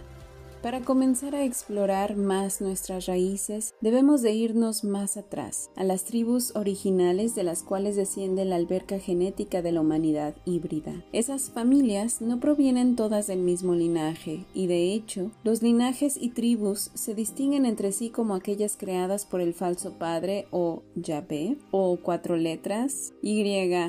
Para comenzar a explorar más nuestras raíces, debemos de irnos más atrás, a las tribus originales de las cuales desciende la alberca genética de la humanidad híbrida. Esas familias no provienen todas del mismo linaje, y de hecho, los linajes y tribus se distinguen entre sí como aquellas creadas por el falso padre o Yahvé, o cuatro letras, YHWH,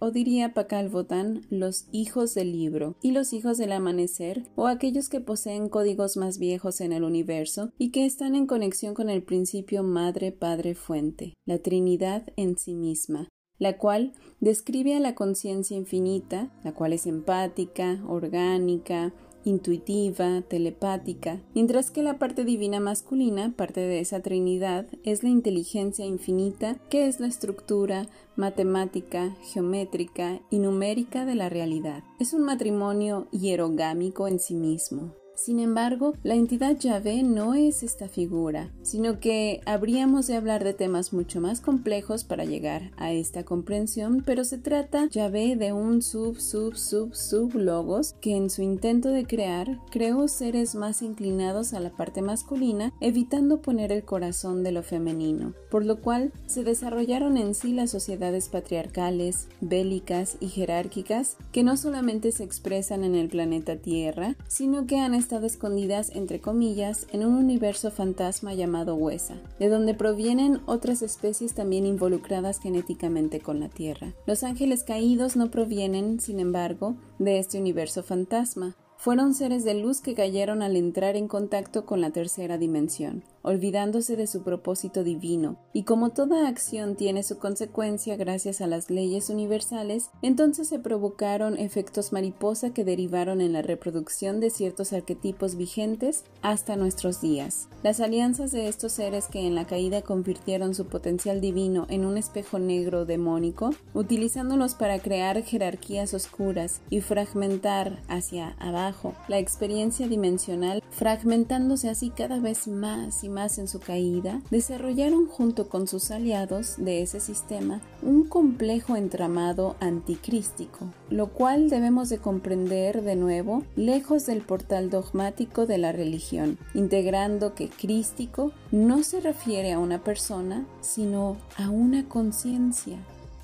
o diría Pakal Votan, los hijos del libro, y los hijos del amanecer, o aquellos que poseen códigos más viejos en el universo y que están en conexión con el principio Madre Padre Fuente, la Trinidad en sí misma, la cual describe a la conciencia infinita, la cual es empática, orgánica, intuitiva, telepática, mientras que la parte divina masculina, parte de esa trinidad, es la inteligencia infinita, que es la estructura matemática, geométrica y numérica de la realidad. Es un matrimonio hierogámico en sí mismo. Sin embargo, la entidad Yahvé no es esta figura, sino que habríamos de hablar de temas mucho más complejos para llegar a esta comprensión, pero se trata Yahvé de un sub sub sub sub logos que en su intento de crear creó seres más inclinados a la parte masculina, evitando poner el corazón de lo femenino, por lo cual se desarrollaron en sí las sociedades patriarcales, bélicas y jerárquicas que no solamente se expresan en el planeta Tierra, sino que han estado escondidas entre comillas en un universo fantasma llamado Huesa, de donde provienen otras especies también involucradas genéticamente con la Tierra. Los ángeles caídos no provienen, sin embargo, de este universo fantasma, fueron seres de luz que cayeron al entrar en contacto con la tercera dimensión, olvidándose de su propósito divino, y como toda acción tiene su consecuencia gracias a las leyes universales, entonces se provocaron efectos mariposa que derivaron en la reproducción de ciertos arquetipos vigentes hasta nuestros días. Las alianzas de estos seres que en la caída convirtieron su potencial divino en un espejo negro demónico, utilizándolos para crear jerarquías oscuras y fragmentar hacia abajo la experiencia dimensional, fragmentándose así cada vez más y más en su caída, desarrollaron junto con sus aliados de ese sistema un complejo entramado anticrístico, lo cual debemos de comprender de nuevo lejos del portal dogmático de la religión, integrando que crístico no se refiere a una persona, sino a una conciencia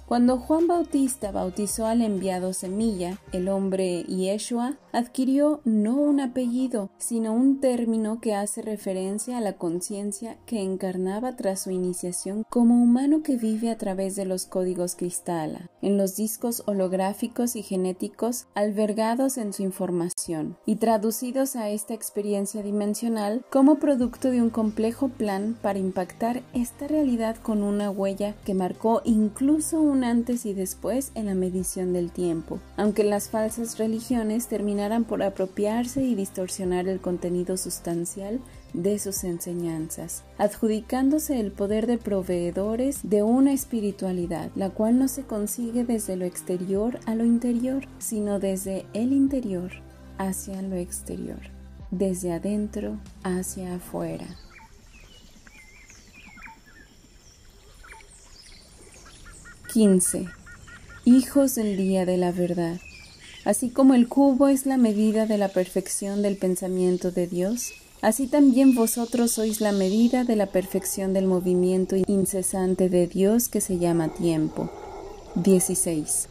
cuando Juan Bautista bautizó al enviado Semilla, el hombre Yeshua adquirió no un apellido, sino un término que hace referencia a la conciencia que encarnaba tras su iniciación como humano que vive a través de los códigos cristala, en los discos holográficos y genéticos albergados en su información, y traducidos a esta experiencia dimensional como producto de un complejo plan para impactar esta realidad con una huella que marcó incluso un antes y después en la medición del tiempo, aunque las falsas religiones terminaran por apropiarse y distorsionar el contenido sustancial de sus enseñanzas, adjudicándose el poder de proveedores de una espiritualidad, la cual no se consigue desde lo exterior a lo interior, sino desde el interior hacia lo exterior, desde adentro hacia afuera. 15. Hijos del día de la verdad. Así como el cubo es la medida de la perfección del pensamiento de Dios, así también vosotros sois la medida de la perfección del movimiento incesante de Dios que se llama tiempo. 16.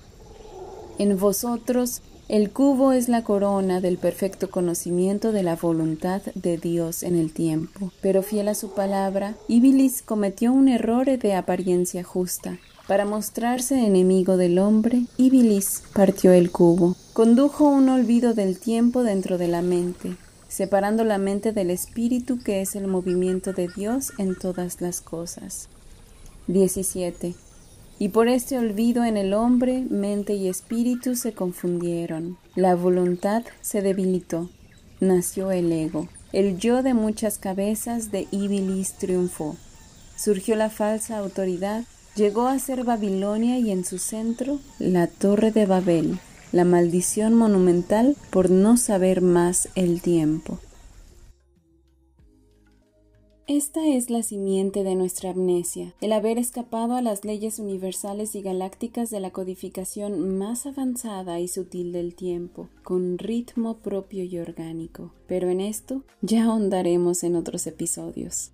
En vosotros el cubo es la corona del perfecto conocimiento de la voluntad de Dios en el tiempo. Pero fiel a su palabra, Ibilis cometió un error de apariencia justa para mostrarse enemigo del hombre, Ibilis partió el cubo. Condujo un olvido del tiempo dentro de la mente, separando la mente del espíritu que es el movimiento de Dios en todas las cosas. 17. Y por este olvido en el hombre, mente y espíritu se confundieron. La voluntad se debilitó. Nació el ego. El yo de muchas cabezas de Ibilis triunfó. Surgió la falsa autoridad Llegó a ser Babilonia y en su centro la Torre de Babel, la maldición monumental por no saber más el tiempo. Esta es la simiente de nuestra amnesia, el haber escapado a las leyes universales y galácticas de la codificación más avanzada y sutil del tiempo, con ritmo propio y orgánico. Pero en esto ya ahondaremos en otros episodios.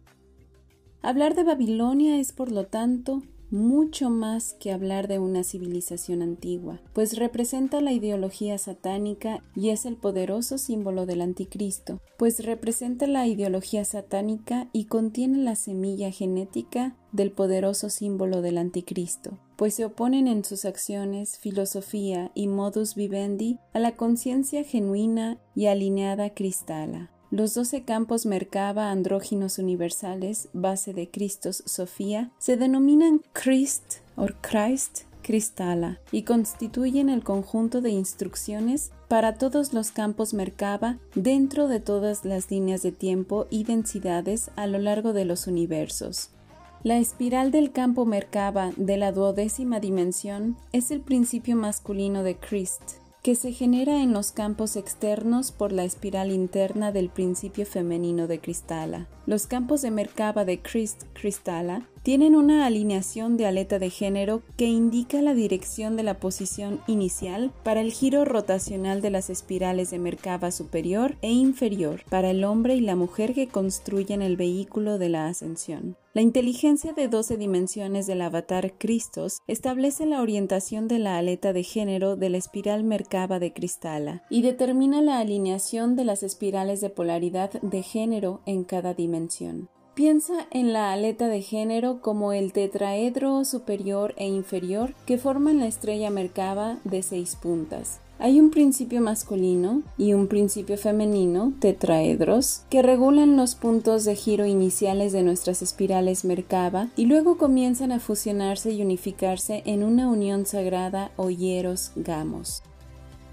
Hablar de Babilonia es, por lo tanto, mucho más que hablar de una civilización antigua, pues representa la ideología satánica y es el poderoso símbolo del anticristo, pues representa la ideología satánica y contiene la semilla genética del poderoso símbolo del anticristo, pues se oponen en sus acciones, filosofía y modus vivendi a la conciencia genuina y alineada cristala. Los doce campos Merkaba andróginos universales, base de Cristos Sofía, se denominan Christ o Christ Cristala y constituyen el conjunto de instrucciones para todos los campos Merkaba dentro de todas las líneas de tiempo y densidades a lo largo de los universos. La espiral del campo Merkaba de la duodécima dimensión es el principio masculino de Christ, que se genera en los campos externos por la espiral interna del principio femenino de Cristala. Los campos de Merkaba de Christ Cristala tienen una alineación de aleta de género que indica la dirección de la posición inicial para el giro rotacional de las espirales de Merkaba superior e inferior para el hombre y la mujer que construyen el vehículo de la ascensión. La inteligencia de 12 dimensiones del avatar Cristos establece la orientación de la aleta de género de la espiral Merkaba de Cristala y determina la alineación de las espirales de polaridad de género en cada dimensión. Piensa en la aleta de género como el tetraedro superior e inferior que forman la estrella Merkaba de seis puntas. Hay un principio masculino y un principio femenino, tetraedros, que regulan los puntos de giro iniciales de nuestras espirales Merkaba y luego comienzan a fusionarse y unificarse en una unión sagrada o hieros gamos.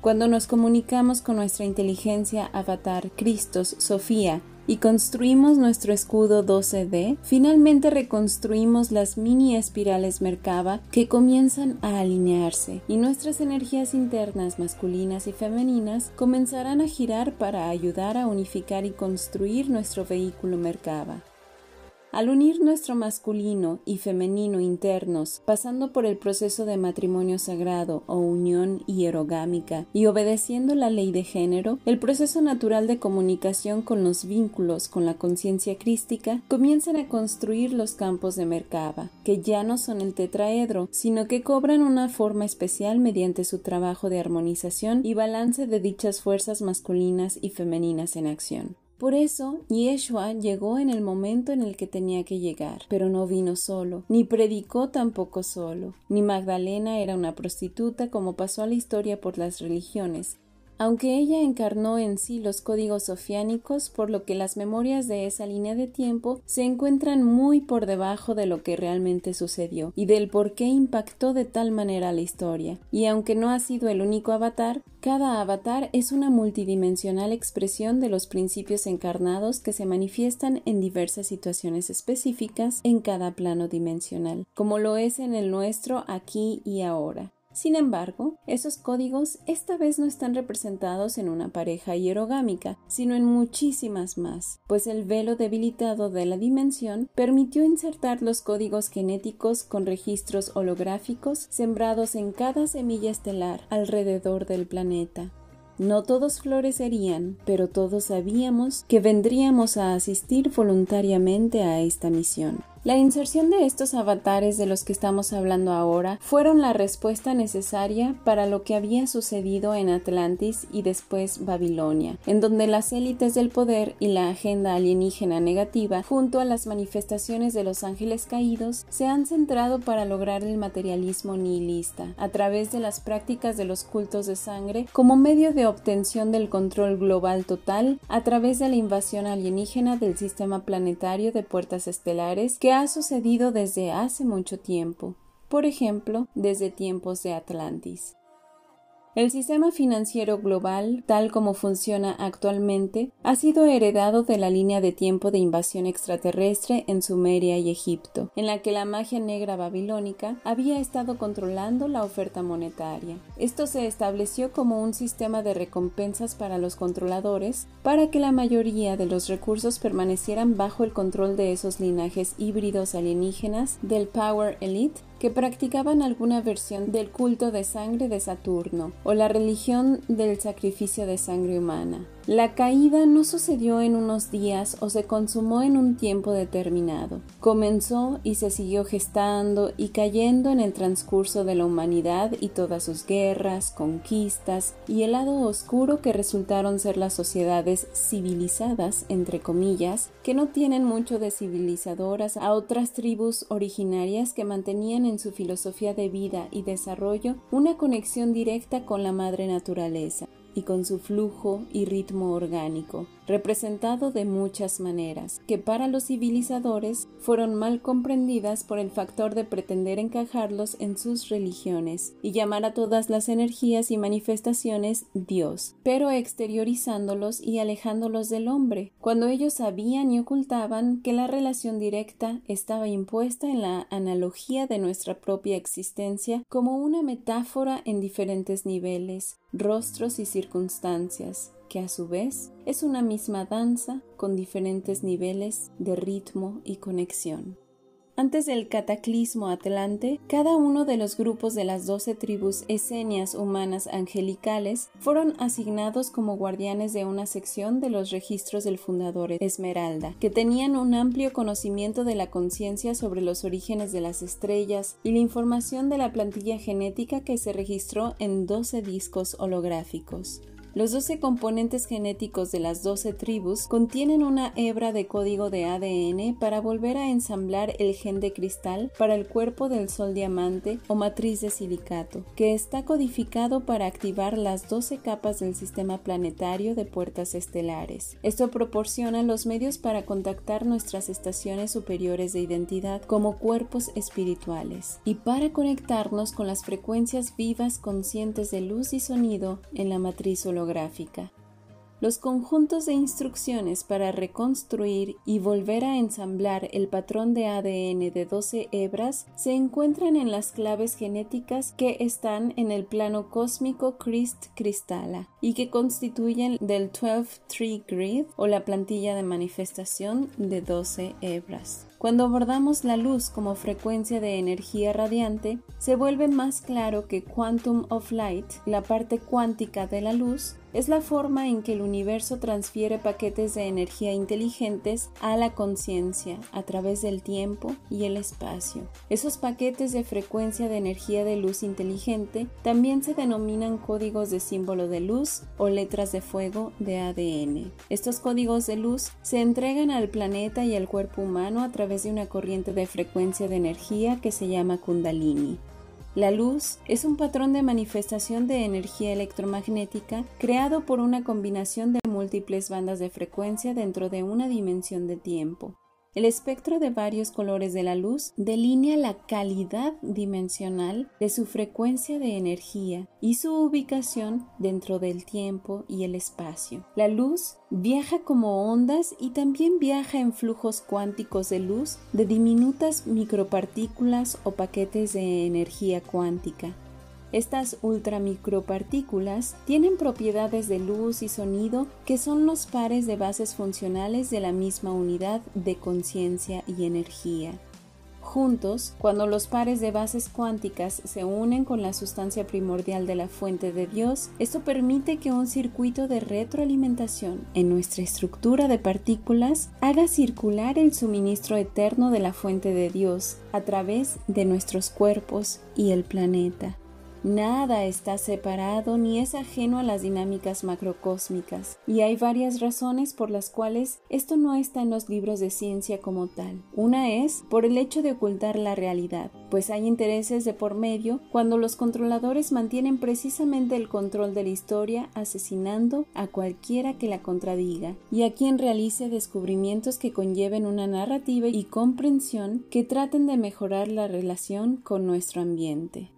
Cuando nos comunicamos con nuestra inteligencia avatar, Cristos, Sofía, y construimos nuestro escudo 12D, finalmente reconstruimos las mini espirales Merkaba que comienzan a alinearse y nuestras energías internas masculinas y femeninas comenzarán a girar para ayudar a unificar y construir nuestro vehículo Merkaba. Al unir nuestro masculino y femenino internos, pasando por el proceso de matrimonio sagrado o unión hierogámica y obedeciendo la ley de género, el proceso natural de comunicación con los vínculos con la conciencia crística comienzan a construir los campos de Merkaba, que ya no son el tetraedro, sino que cobran una forma especial mediante su trabajo de armonización y balance de dichas fuerzas masculinas y femeninas en acción. Por eso, Yeshua llegó en el momento en el que tenía que llegar, pero no vino solo, ni predicó tampoco solo, ni Magdalena era una prostituta como pasó a la historia por las religiones, aunque ella encarnó en sí los códigos sofiánicos, por lo que las memorias de esa línea de tiempo se encuentran muy por debajo de lo que realmente sucedió y del por qué impactó de tal manera la historia. Y aunque no ha sido el único avatar, cada avatar es una multidimensional expresión de los principios encarnados que se manifiestan en diversas situaciones específicas en cada plano dimensional, como lo es en el nuestro aquí y ahora. Sin embargo, esos códigos esta vez no están representados en una pareja hierogámica, sino en muchísimas más, pues el velo debilitado de la dimensión permitió insertar los códigos genéticos con registros holográficos sembrados en cada semilla estelar alrededor del planeta. No todos florecerían, pero todos sabíamos que vendríamos a asistir voluntariamente a esta misión. La inserción de estos avatares de los que estamos hablando ahora fueron la respuesta necesaria para lo que había sucedido en Atlantis y después Babilonia, en donde las élites del poder y la agenda alienígena negativa, junto a las manifestaciones de los ángeles caídos, se han centrado para lograr el materialismo nihilista, a través de las prácticas de los cultos de sangre, como medio de obtención del control global total a través de la invasión alienígena del sistema planetario de puertas estelares que ha sucedido desde hace mucho tiempo, por ejemplo, desde tiempos de Atlantis. El sistema financiero global, tal como funciona actualmente, ha sido heredado de la línea de tiempo de invasión extraterrestre en Sumeria y Egipto, en la que la magia negra babilónica había estado controlando la oferta monetaria. Esto se estableció como un sistema de recompensas para los controladores para que la mayoría de los recursos permanecieran bajo el control de esos linajes híbridos alienígenas del Power Elite que practicaban alguna versión del culto de sangre de Saturno o la religión del sacrificio de sangre humana. La caída no sucedió en unos días o se consumó en un tiempo determinado. Comenzó y se siguió gestando y cayendo en el transcurso de la humanidad y todas sus guerras, conquistas y el lado oscuro que resultaron ser las sociedades civilizadas, entre comillas, que no tienen mucho de civilizadoras a otras tribus originarias que mantenían en su filosofía de vida y desarrollo una conexión directa con la madre naturaleza y con su flujo y ritmo orgánico, representado de muchas maneras, que para los civilizadores fueron mal comprendidas por el factor de pretender encajarlos en sus religiones y llamar a todas las energías y manifestaciones Dios, pero exteriorizándolos y alejándolos del hombre, cuando ellos sabían y ocultaban que la relación directa estaba impuesta en la analogía de nuestra propia existencia como una metáfora en diferentes niveles, rostros y circunstancias, que a su vez es una misma danza con diferentes niveles de ritmo y conexión. Antes del cataclismo atlante, cada uno de los grupos de las doce tribus esenias humanas angelicales fueron asignados como guardianes de una sección de los registros del fundador Esmeralda, que tenían un amplio conocimiento de la conciencia sobre los orígenes de las estrellas y la información de la plantilla genética que se registró en doce discos holográficos. Los 12 componentes genéticos de las 12 tribus contienen una hebra de código de ADN para volver a ensamblar el gen de cristal para el cuerpo del Sol diamante o matriz de silicato, que está codificado para activar las 12 capas del sistema planetario de puertas estelares. Esto proporciona los medios para contactar nuestras estaciones superiores de identidad como cuerpos espirituales y para conectarnos con las frecuencias vivas conscientes de luz y sonido en la matriz holográfica. Los conjuntos de instrucciones para reconstruir y volver a ensamblar el patrón de ADN de 12 hebras se encuentran en las claves genéticas que están en el plano cósmico Christ Cristala y que constituyen del 12 Tree Grid o la plantilla de manifestación de 12 hebras. Cuando abordamos la luz como frecuencia de energía radiante, se vuelve más claro que Quantum of Light, la parte cuántica de la luz, es la forma en que el universo transfiere paquetes de energía inteligentes a la conciencia a través del tiempo y el espacio. Esos paquetes de frecuencia de energía de luz inteligente también se denominan códigos de símbolo de luz o letras de fuego de ADN. Estos códigos de luz se entregan al planeta y al cuerpo humano a través de una corriente de frecuencia de energía que se llama Kundalini. La luz es un patrón de manifestación de energía electromagnética creado por una combinación de múltiples bandas de frecuencia dentro de una dimensión de tiempo. El espectro de varios colores de la luz delinea la calidad dimensional de su frecuencia de energía y su ubicación dentro del tiempo y el espacio. La luz viaja como ondas y también viaja en flujos cuánticos de luz de diminutas micropartículas o paquetes de energía cuántica. Estas ultramicropartículas tienen propiedades de luz y sonido que son los pares de bases funcionales de la misma unidad de conciencia y energía. Juntos, cuando los pares de bases cuánticas se unen con la sustancia primordial de la fuente de Dios, esto permite que un circuito de retroalimentación en nuestra estructura de partículas haga circular el suministro eterno de la fuente de Dios a través de nuestros cuerpos y el planeta. Nada está separado ni es ajeno a las dinámicas macrocósmicas, y hay varias razones por las cuales esto no está en los libros de ciencia como tal. Una es por el hecho de ocultar la realidad, pues hay intereses de por medio cuando los controladores mantienen precisamente el control de la historia asesinando a cualquiera que la contradiga y a quien realice descubrimientos que conlleven una narrativa y comprensión que traten de mejorar la relación con nuestro ambiente.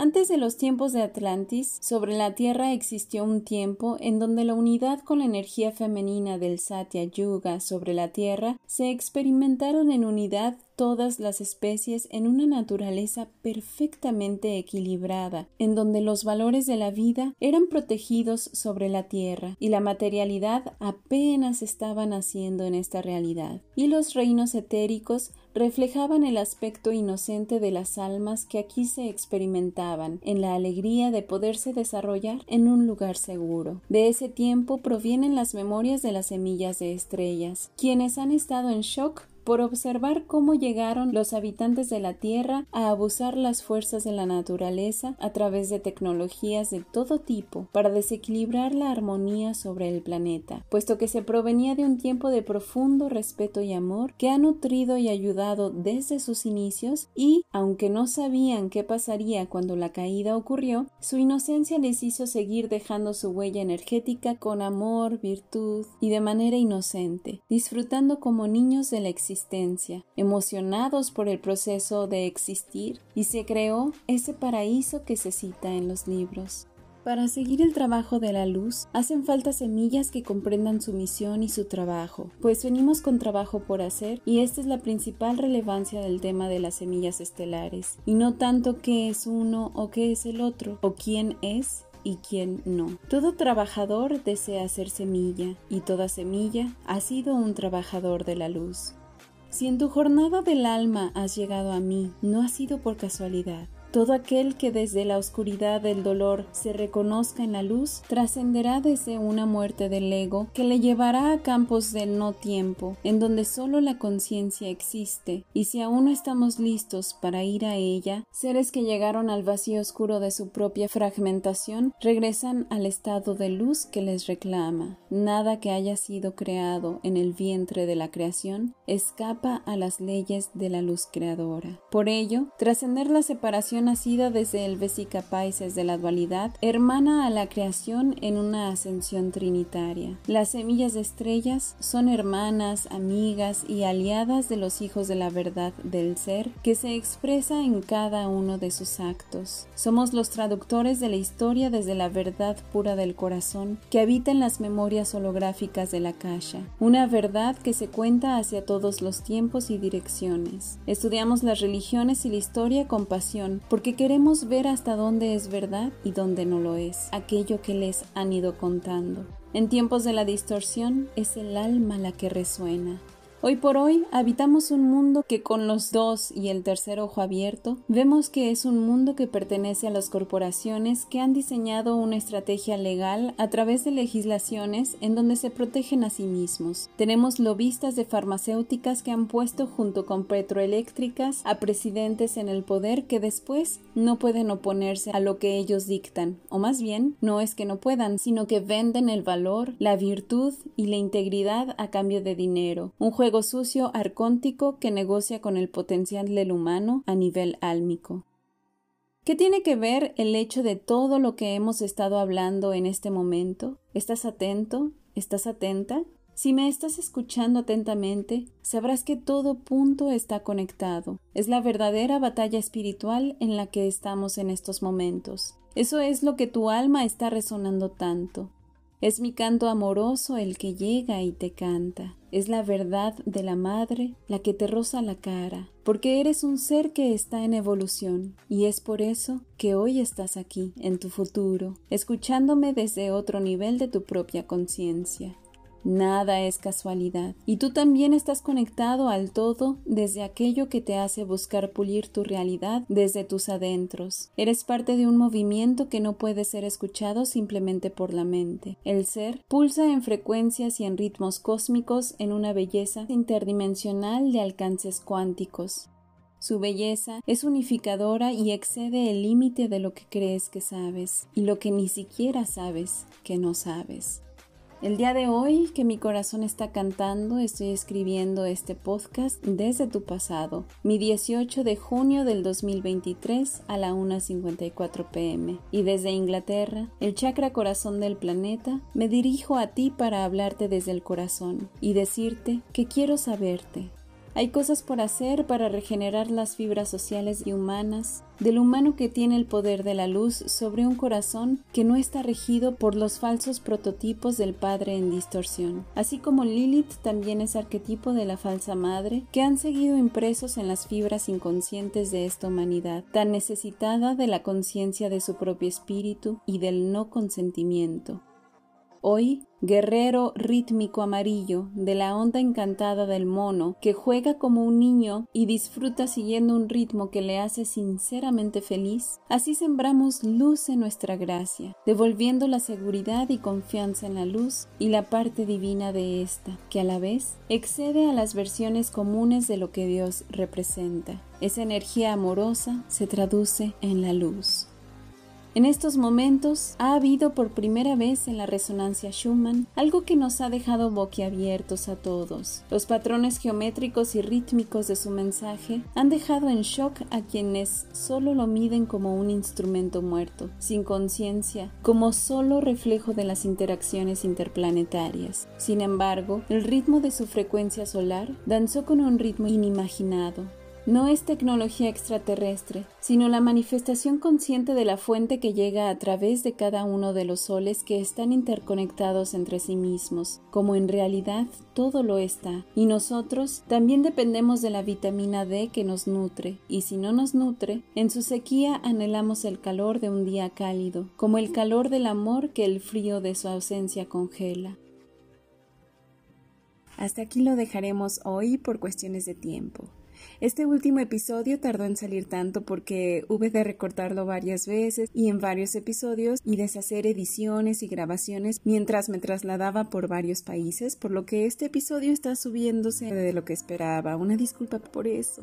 Antes de los tiempos de Atlantis, sobre la Tierra existió un tiempo en donde la unidad con la energía femenina del Satya Yuga sobre la Tierra se experimentaron en unidad todas las especies en una naturaleza perfectamente equilibrada, en donde los valores de la vida eran protegidos sobre la tierra y la materialidad apenas estaba naciendo en esta realidad, y los reinos etéricos reflejaban el aspecto inocente de las almas que aquí se experimentaban, en la alegría de poderse desarrollar en un lugar seguro. De ese tiempo provienen las memorias de las semillas de estrellas, quienes han estado en shock por observar cómo llegaron los habitantes de la Tierra a abusar las fuerzas de la naturaleza a través de tecnologías de todo tipo para desequilibrar la armonía sobre el planeta, puesto que se provenía de un tiempo de profundo respeto y amor que ha nutrido y ayudado desde sus inicios y, aunque no sabían qué pasaría cuando la caída ocurrió, su inocencia les hizo seguir dejando su huella energética con amor, virtud y de manera inocente, disfrutando como niños de la existencia emocionados por el proceso de existir, y se creó ese paraíso que se cita en los libros. Para seguir el trabajo de la luz, hacen falta semillas que comprendan su misión y su trabajo, pues venimos con trabajo por hacer y esta es la principal relevancia del tema de las semillas estelares, y no tanto qué es uno o qué es el otro, o quién es y quién no. Todo trabajador desea ser semilla, y toda semilla ha sido un trabajador de la luz. Si en tu jornada del alma has llegado a mí, no ha sido por casualidad. Todo aquel que desde la oscuridad del dolor se reconozca en la luz trascenderá desde una muerte del ego que le llevará a campos del no tiempo, en donde solo la conciencia existe, y si aún no estamos listos para ir a ella, seres que llegaron al vacío oscuro de su propia fragmentación regresan al estado de luz que les reclama. Nada que haya sido creado en el vientre de la creación escapa a las leyes de la luz creadora. Por ello, trascender la separación nacida desde el Vesica Paises de la dualidad hermana a la creación en una ascensión trinitaria. Las semillas de estrellas son hermanas, amigas y aliadas de los hijos de la verdad del ser que se expresa en cada uno de sus actos. Somos los traductores de la historia desde la verdad pura del corazón que habita en las memorias holográficas de la Kasha, una verdad que se cuenta hacia todos los tiempos y direcciones. Estudiamos las religiones y la historia con pasión porque queremos ver hasta dónde es verdad y dónde no lo es, aquello que les han ido contando. En tiempos de la distorsión es el alma la que resuena, Hoy por hoy habitamos un mundo que con los dos y el tercer ojo abierto vemos que es un mundo que pertenece a las corporaciones que han diseñado una estrategia legal a través de legislaciones en donde se protegen a sí mismos. Tenemos lobistas de farmacéuticas que han puesto junto con petroeléctricas a presidentes en el poder que después no pueden oponerse a lo que ellos dictan, o más bien no es que no puedan, sino que venden el valor, la virtud y la integridad a cambio de dinero. Un juego sucio arcóntico que negocia con el potencial del humano a nivel álmico. ¿Qué tiene que ver el hecho de todo lo que hemos estado hablando en este momento? ¿Estás atento? ¿Estás atenta? Si me estás escuchando atentamente, sabrás que todo punto está conectado. Es la verdadera batalla espiritual en la que estamos en estos momentos. Eso es lo que tu alma está resonando tanto. Es mi canto amoroso el que llega y te canta. Es la verdad de la madre la que te roza la cara, porque eres un ser que está en evolución, y es por eso que hoy estás aquí, en tu futuro, escuchándome desde otro nivel de tu propia conciencia. Nada es casualidad. Y tú también estás conectado al todo desde aquello que te hace buscar pulir tu realidad desde tus adentros. Eres parte de un movimiento que no puede ser escuchado simplemente por la mente. El ser pulsa en frecuencias y en ritmos cósmicos en una belleza interdimensional de alcances cuánticos. Su belleza es unificadora y excede el límite de lo que crees que sabes y lo que ni siquiera sabes que no sabes. El día de hoy que mi corazón está cantando, estoy escribiendo este podcast desde tu pasado, mi 18 de junio del 2023 a la 1.54 pm. Y desde Inglaterra, el chakra corazón del planeta, me dirijo a ti para hablarte desde el corazón y decirte que quiero saberte, hay cosas por hacer para regenerar las fibras sociales y humanas del humano que tiene el poder de la luz sobre un corazón que no está regido por los falsos prototipos del padre en distorsión. Así como Lilith también es arquetipo de la falsa madre que han seguido impresos en las fibras inconscientes de esta humanidad, tan necesitada de la conciencia de su propio espíritu y del no consentimiento. Hoy, guerrero rítmico amarillo de la onda encantada del mono, que juega como un niño y disfruta siguiendo un ritmo que le hace sinceramente feliz, así sembramos luz en nuestra gracia, devolviendo la seguridad y confianza en la luz y la parte divina de ésta, que a la vez excede a las versiones comunes de lo que Dios representa. Esa energía amorosa se traduce en la luz. En estos momentos ha habido por primera vez en la resonancia Schumann algo que nos ha dejado boquiabiertos a todos. Los patrones geométricos y rítmicos de su mensaje han dejado en shock a quienes solo lo miden como un instrumento muerto, sin conciencia, como solo reflejo de las interacciones interplanetarias. Sin embargo, el ritmo de su frecuencia solar danzó con un ritmo inimaginado, no es tecnología extraterrestre, sino la manifestación consciente de la fuente que llega a través de cada uno de los soles que están interconectados entre sí mismos, como en realidad todo lo está, y nosotros también dependemos de la vitamina D que nos nutre, y si no nos nutre, en su sequía anhelamos el calor de un día cálido, como el calor del amor que el frío de su ausencia congela. Hasta aquí lo dejaremos hoy por cuestiones de tiempo. Este último episodio tardó en salir tanto porque hube de recortarlo varias veces y en varios episodios y deshacer ediciones y grabaciones mientras me trasladaba por varios países, por lo que este episodio está subiéndose de lo que esperaba. Una disculpa por eso.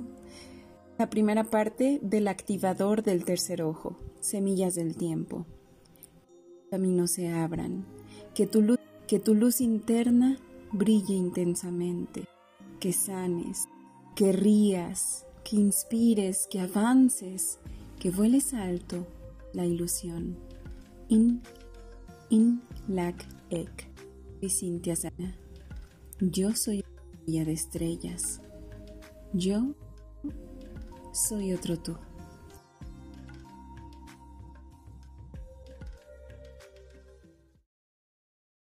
La primera parte del activador del tercer ojo, semillas del tiempo. Caminos se abran, que tu luz, que tu luz interna brille intensamente, que sanes, que rías, que inspires, que avances, que vueles alto la ilusión. In, in, lac, ek. Y Cintia Sana. Yo soy una de estrellas. Yo soy otro tú.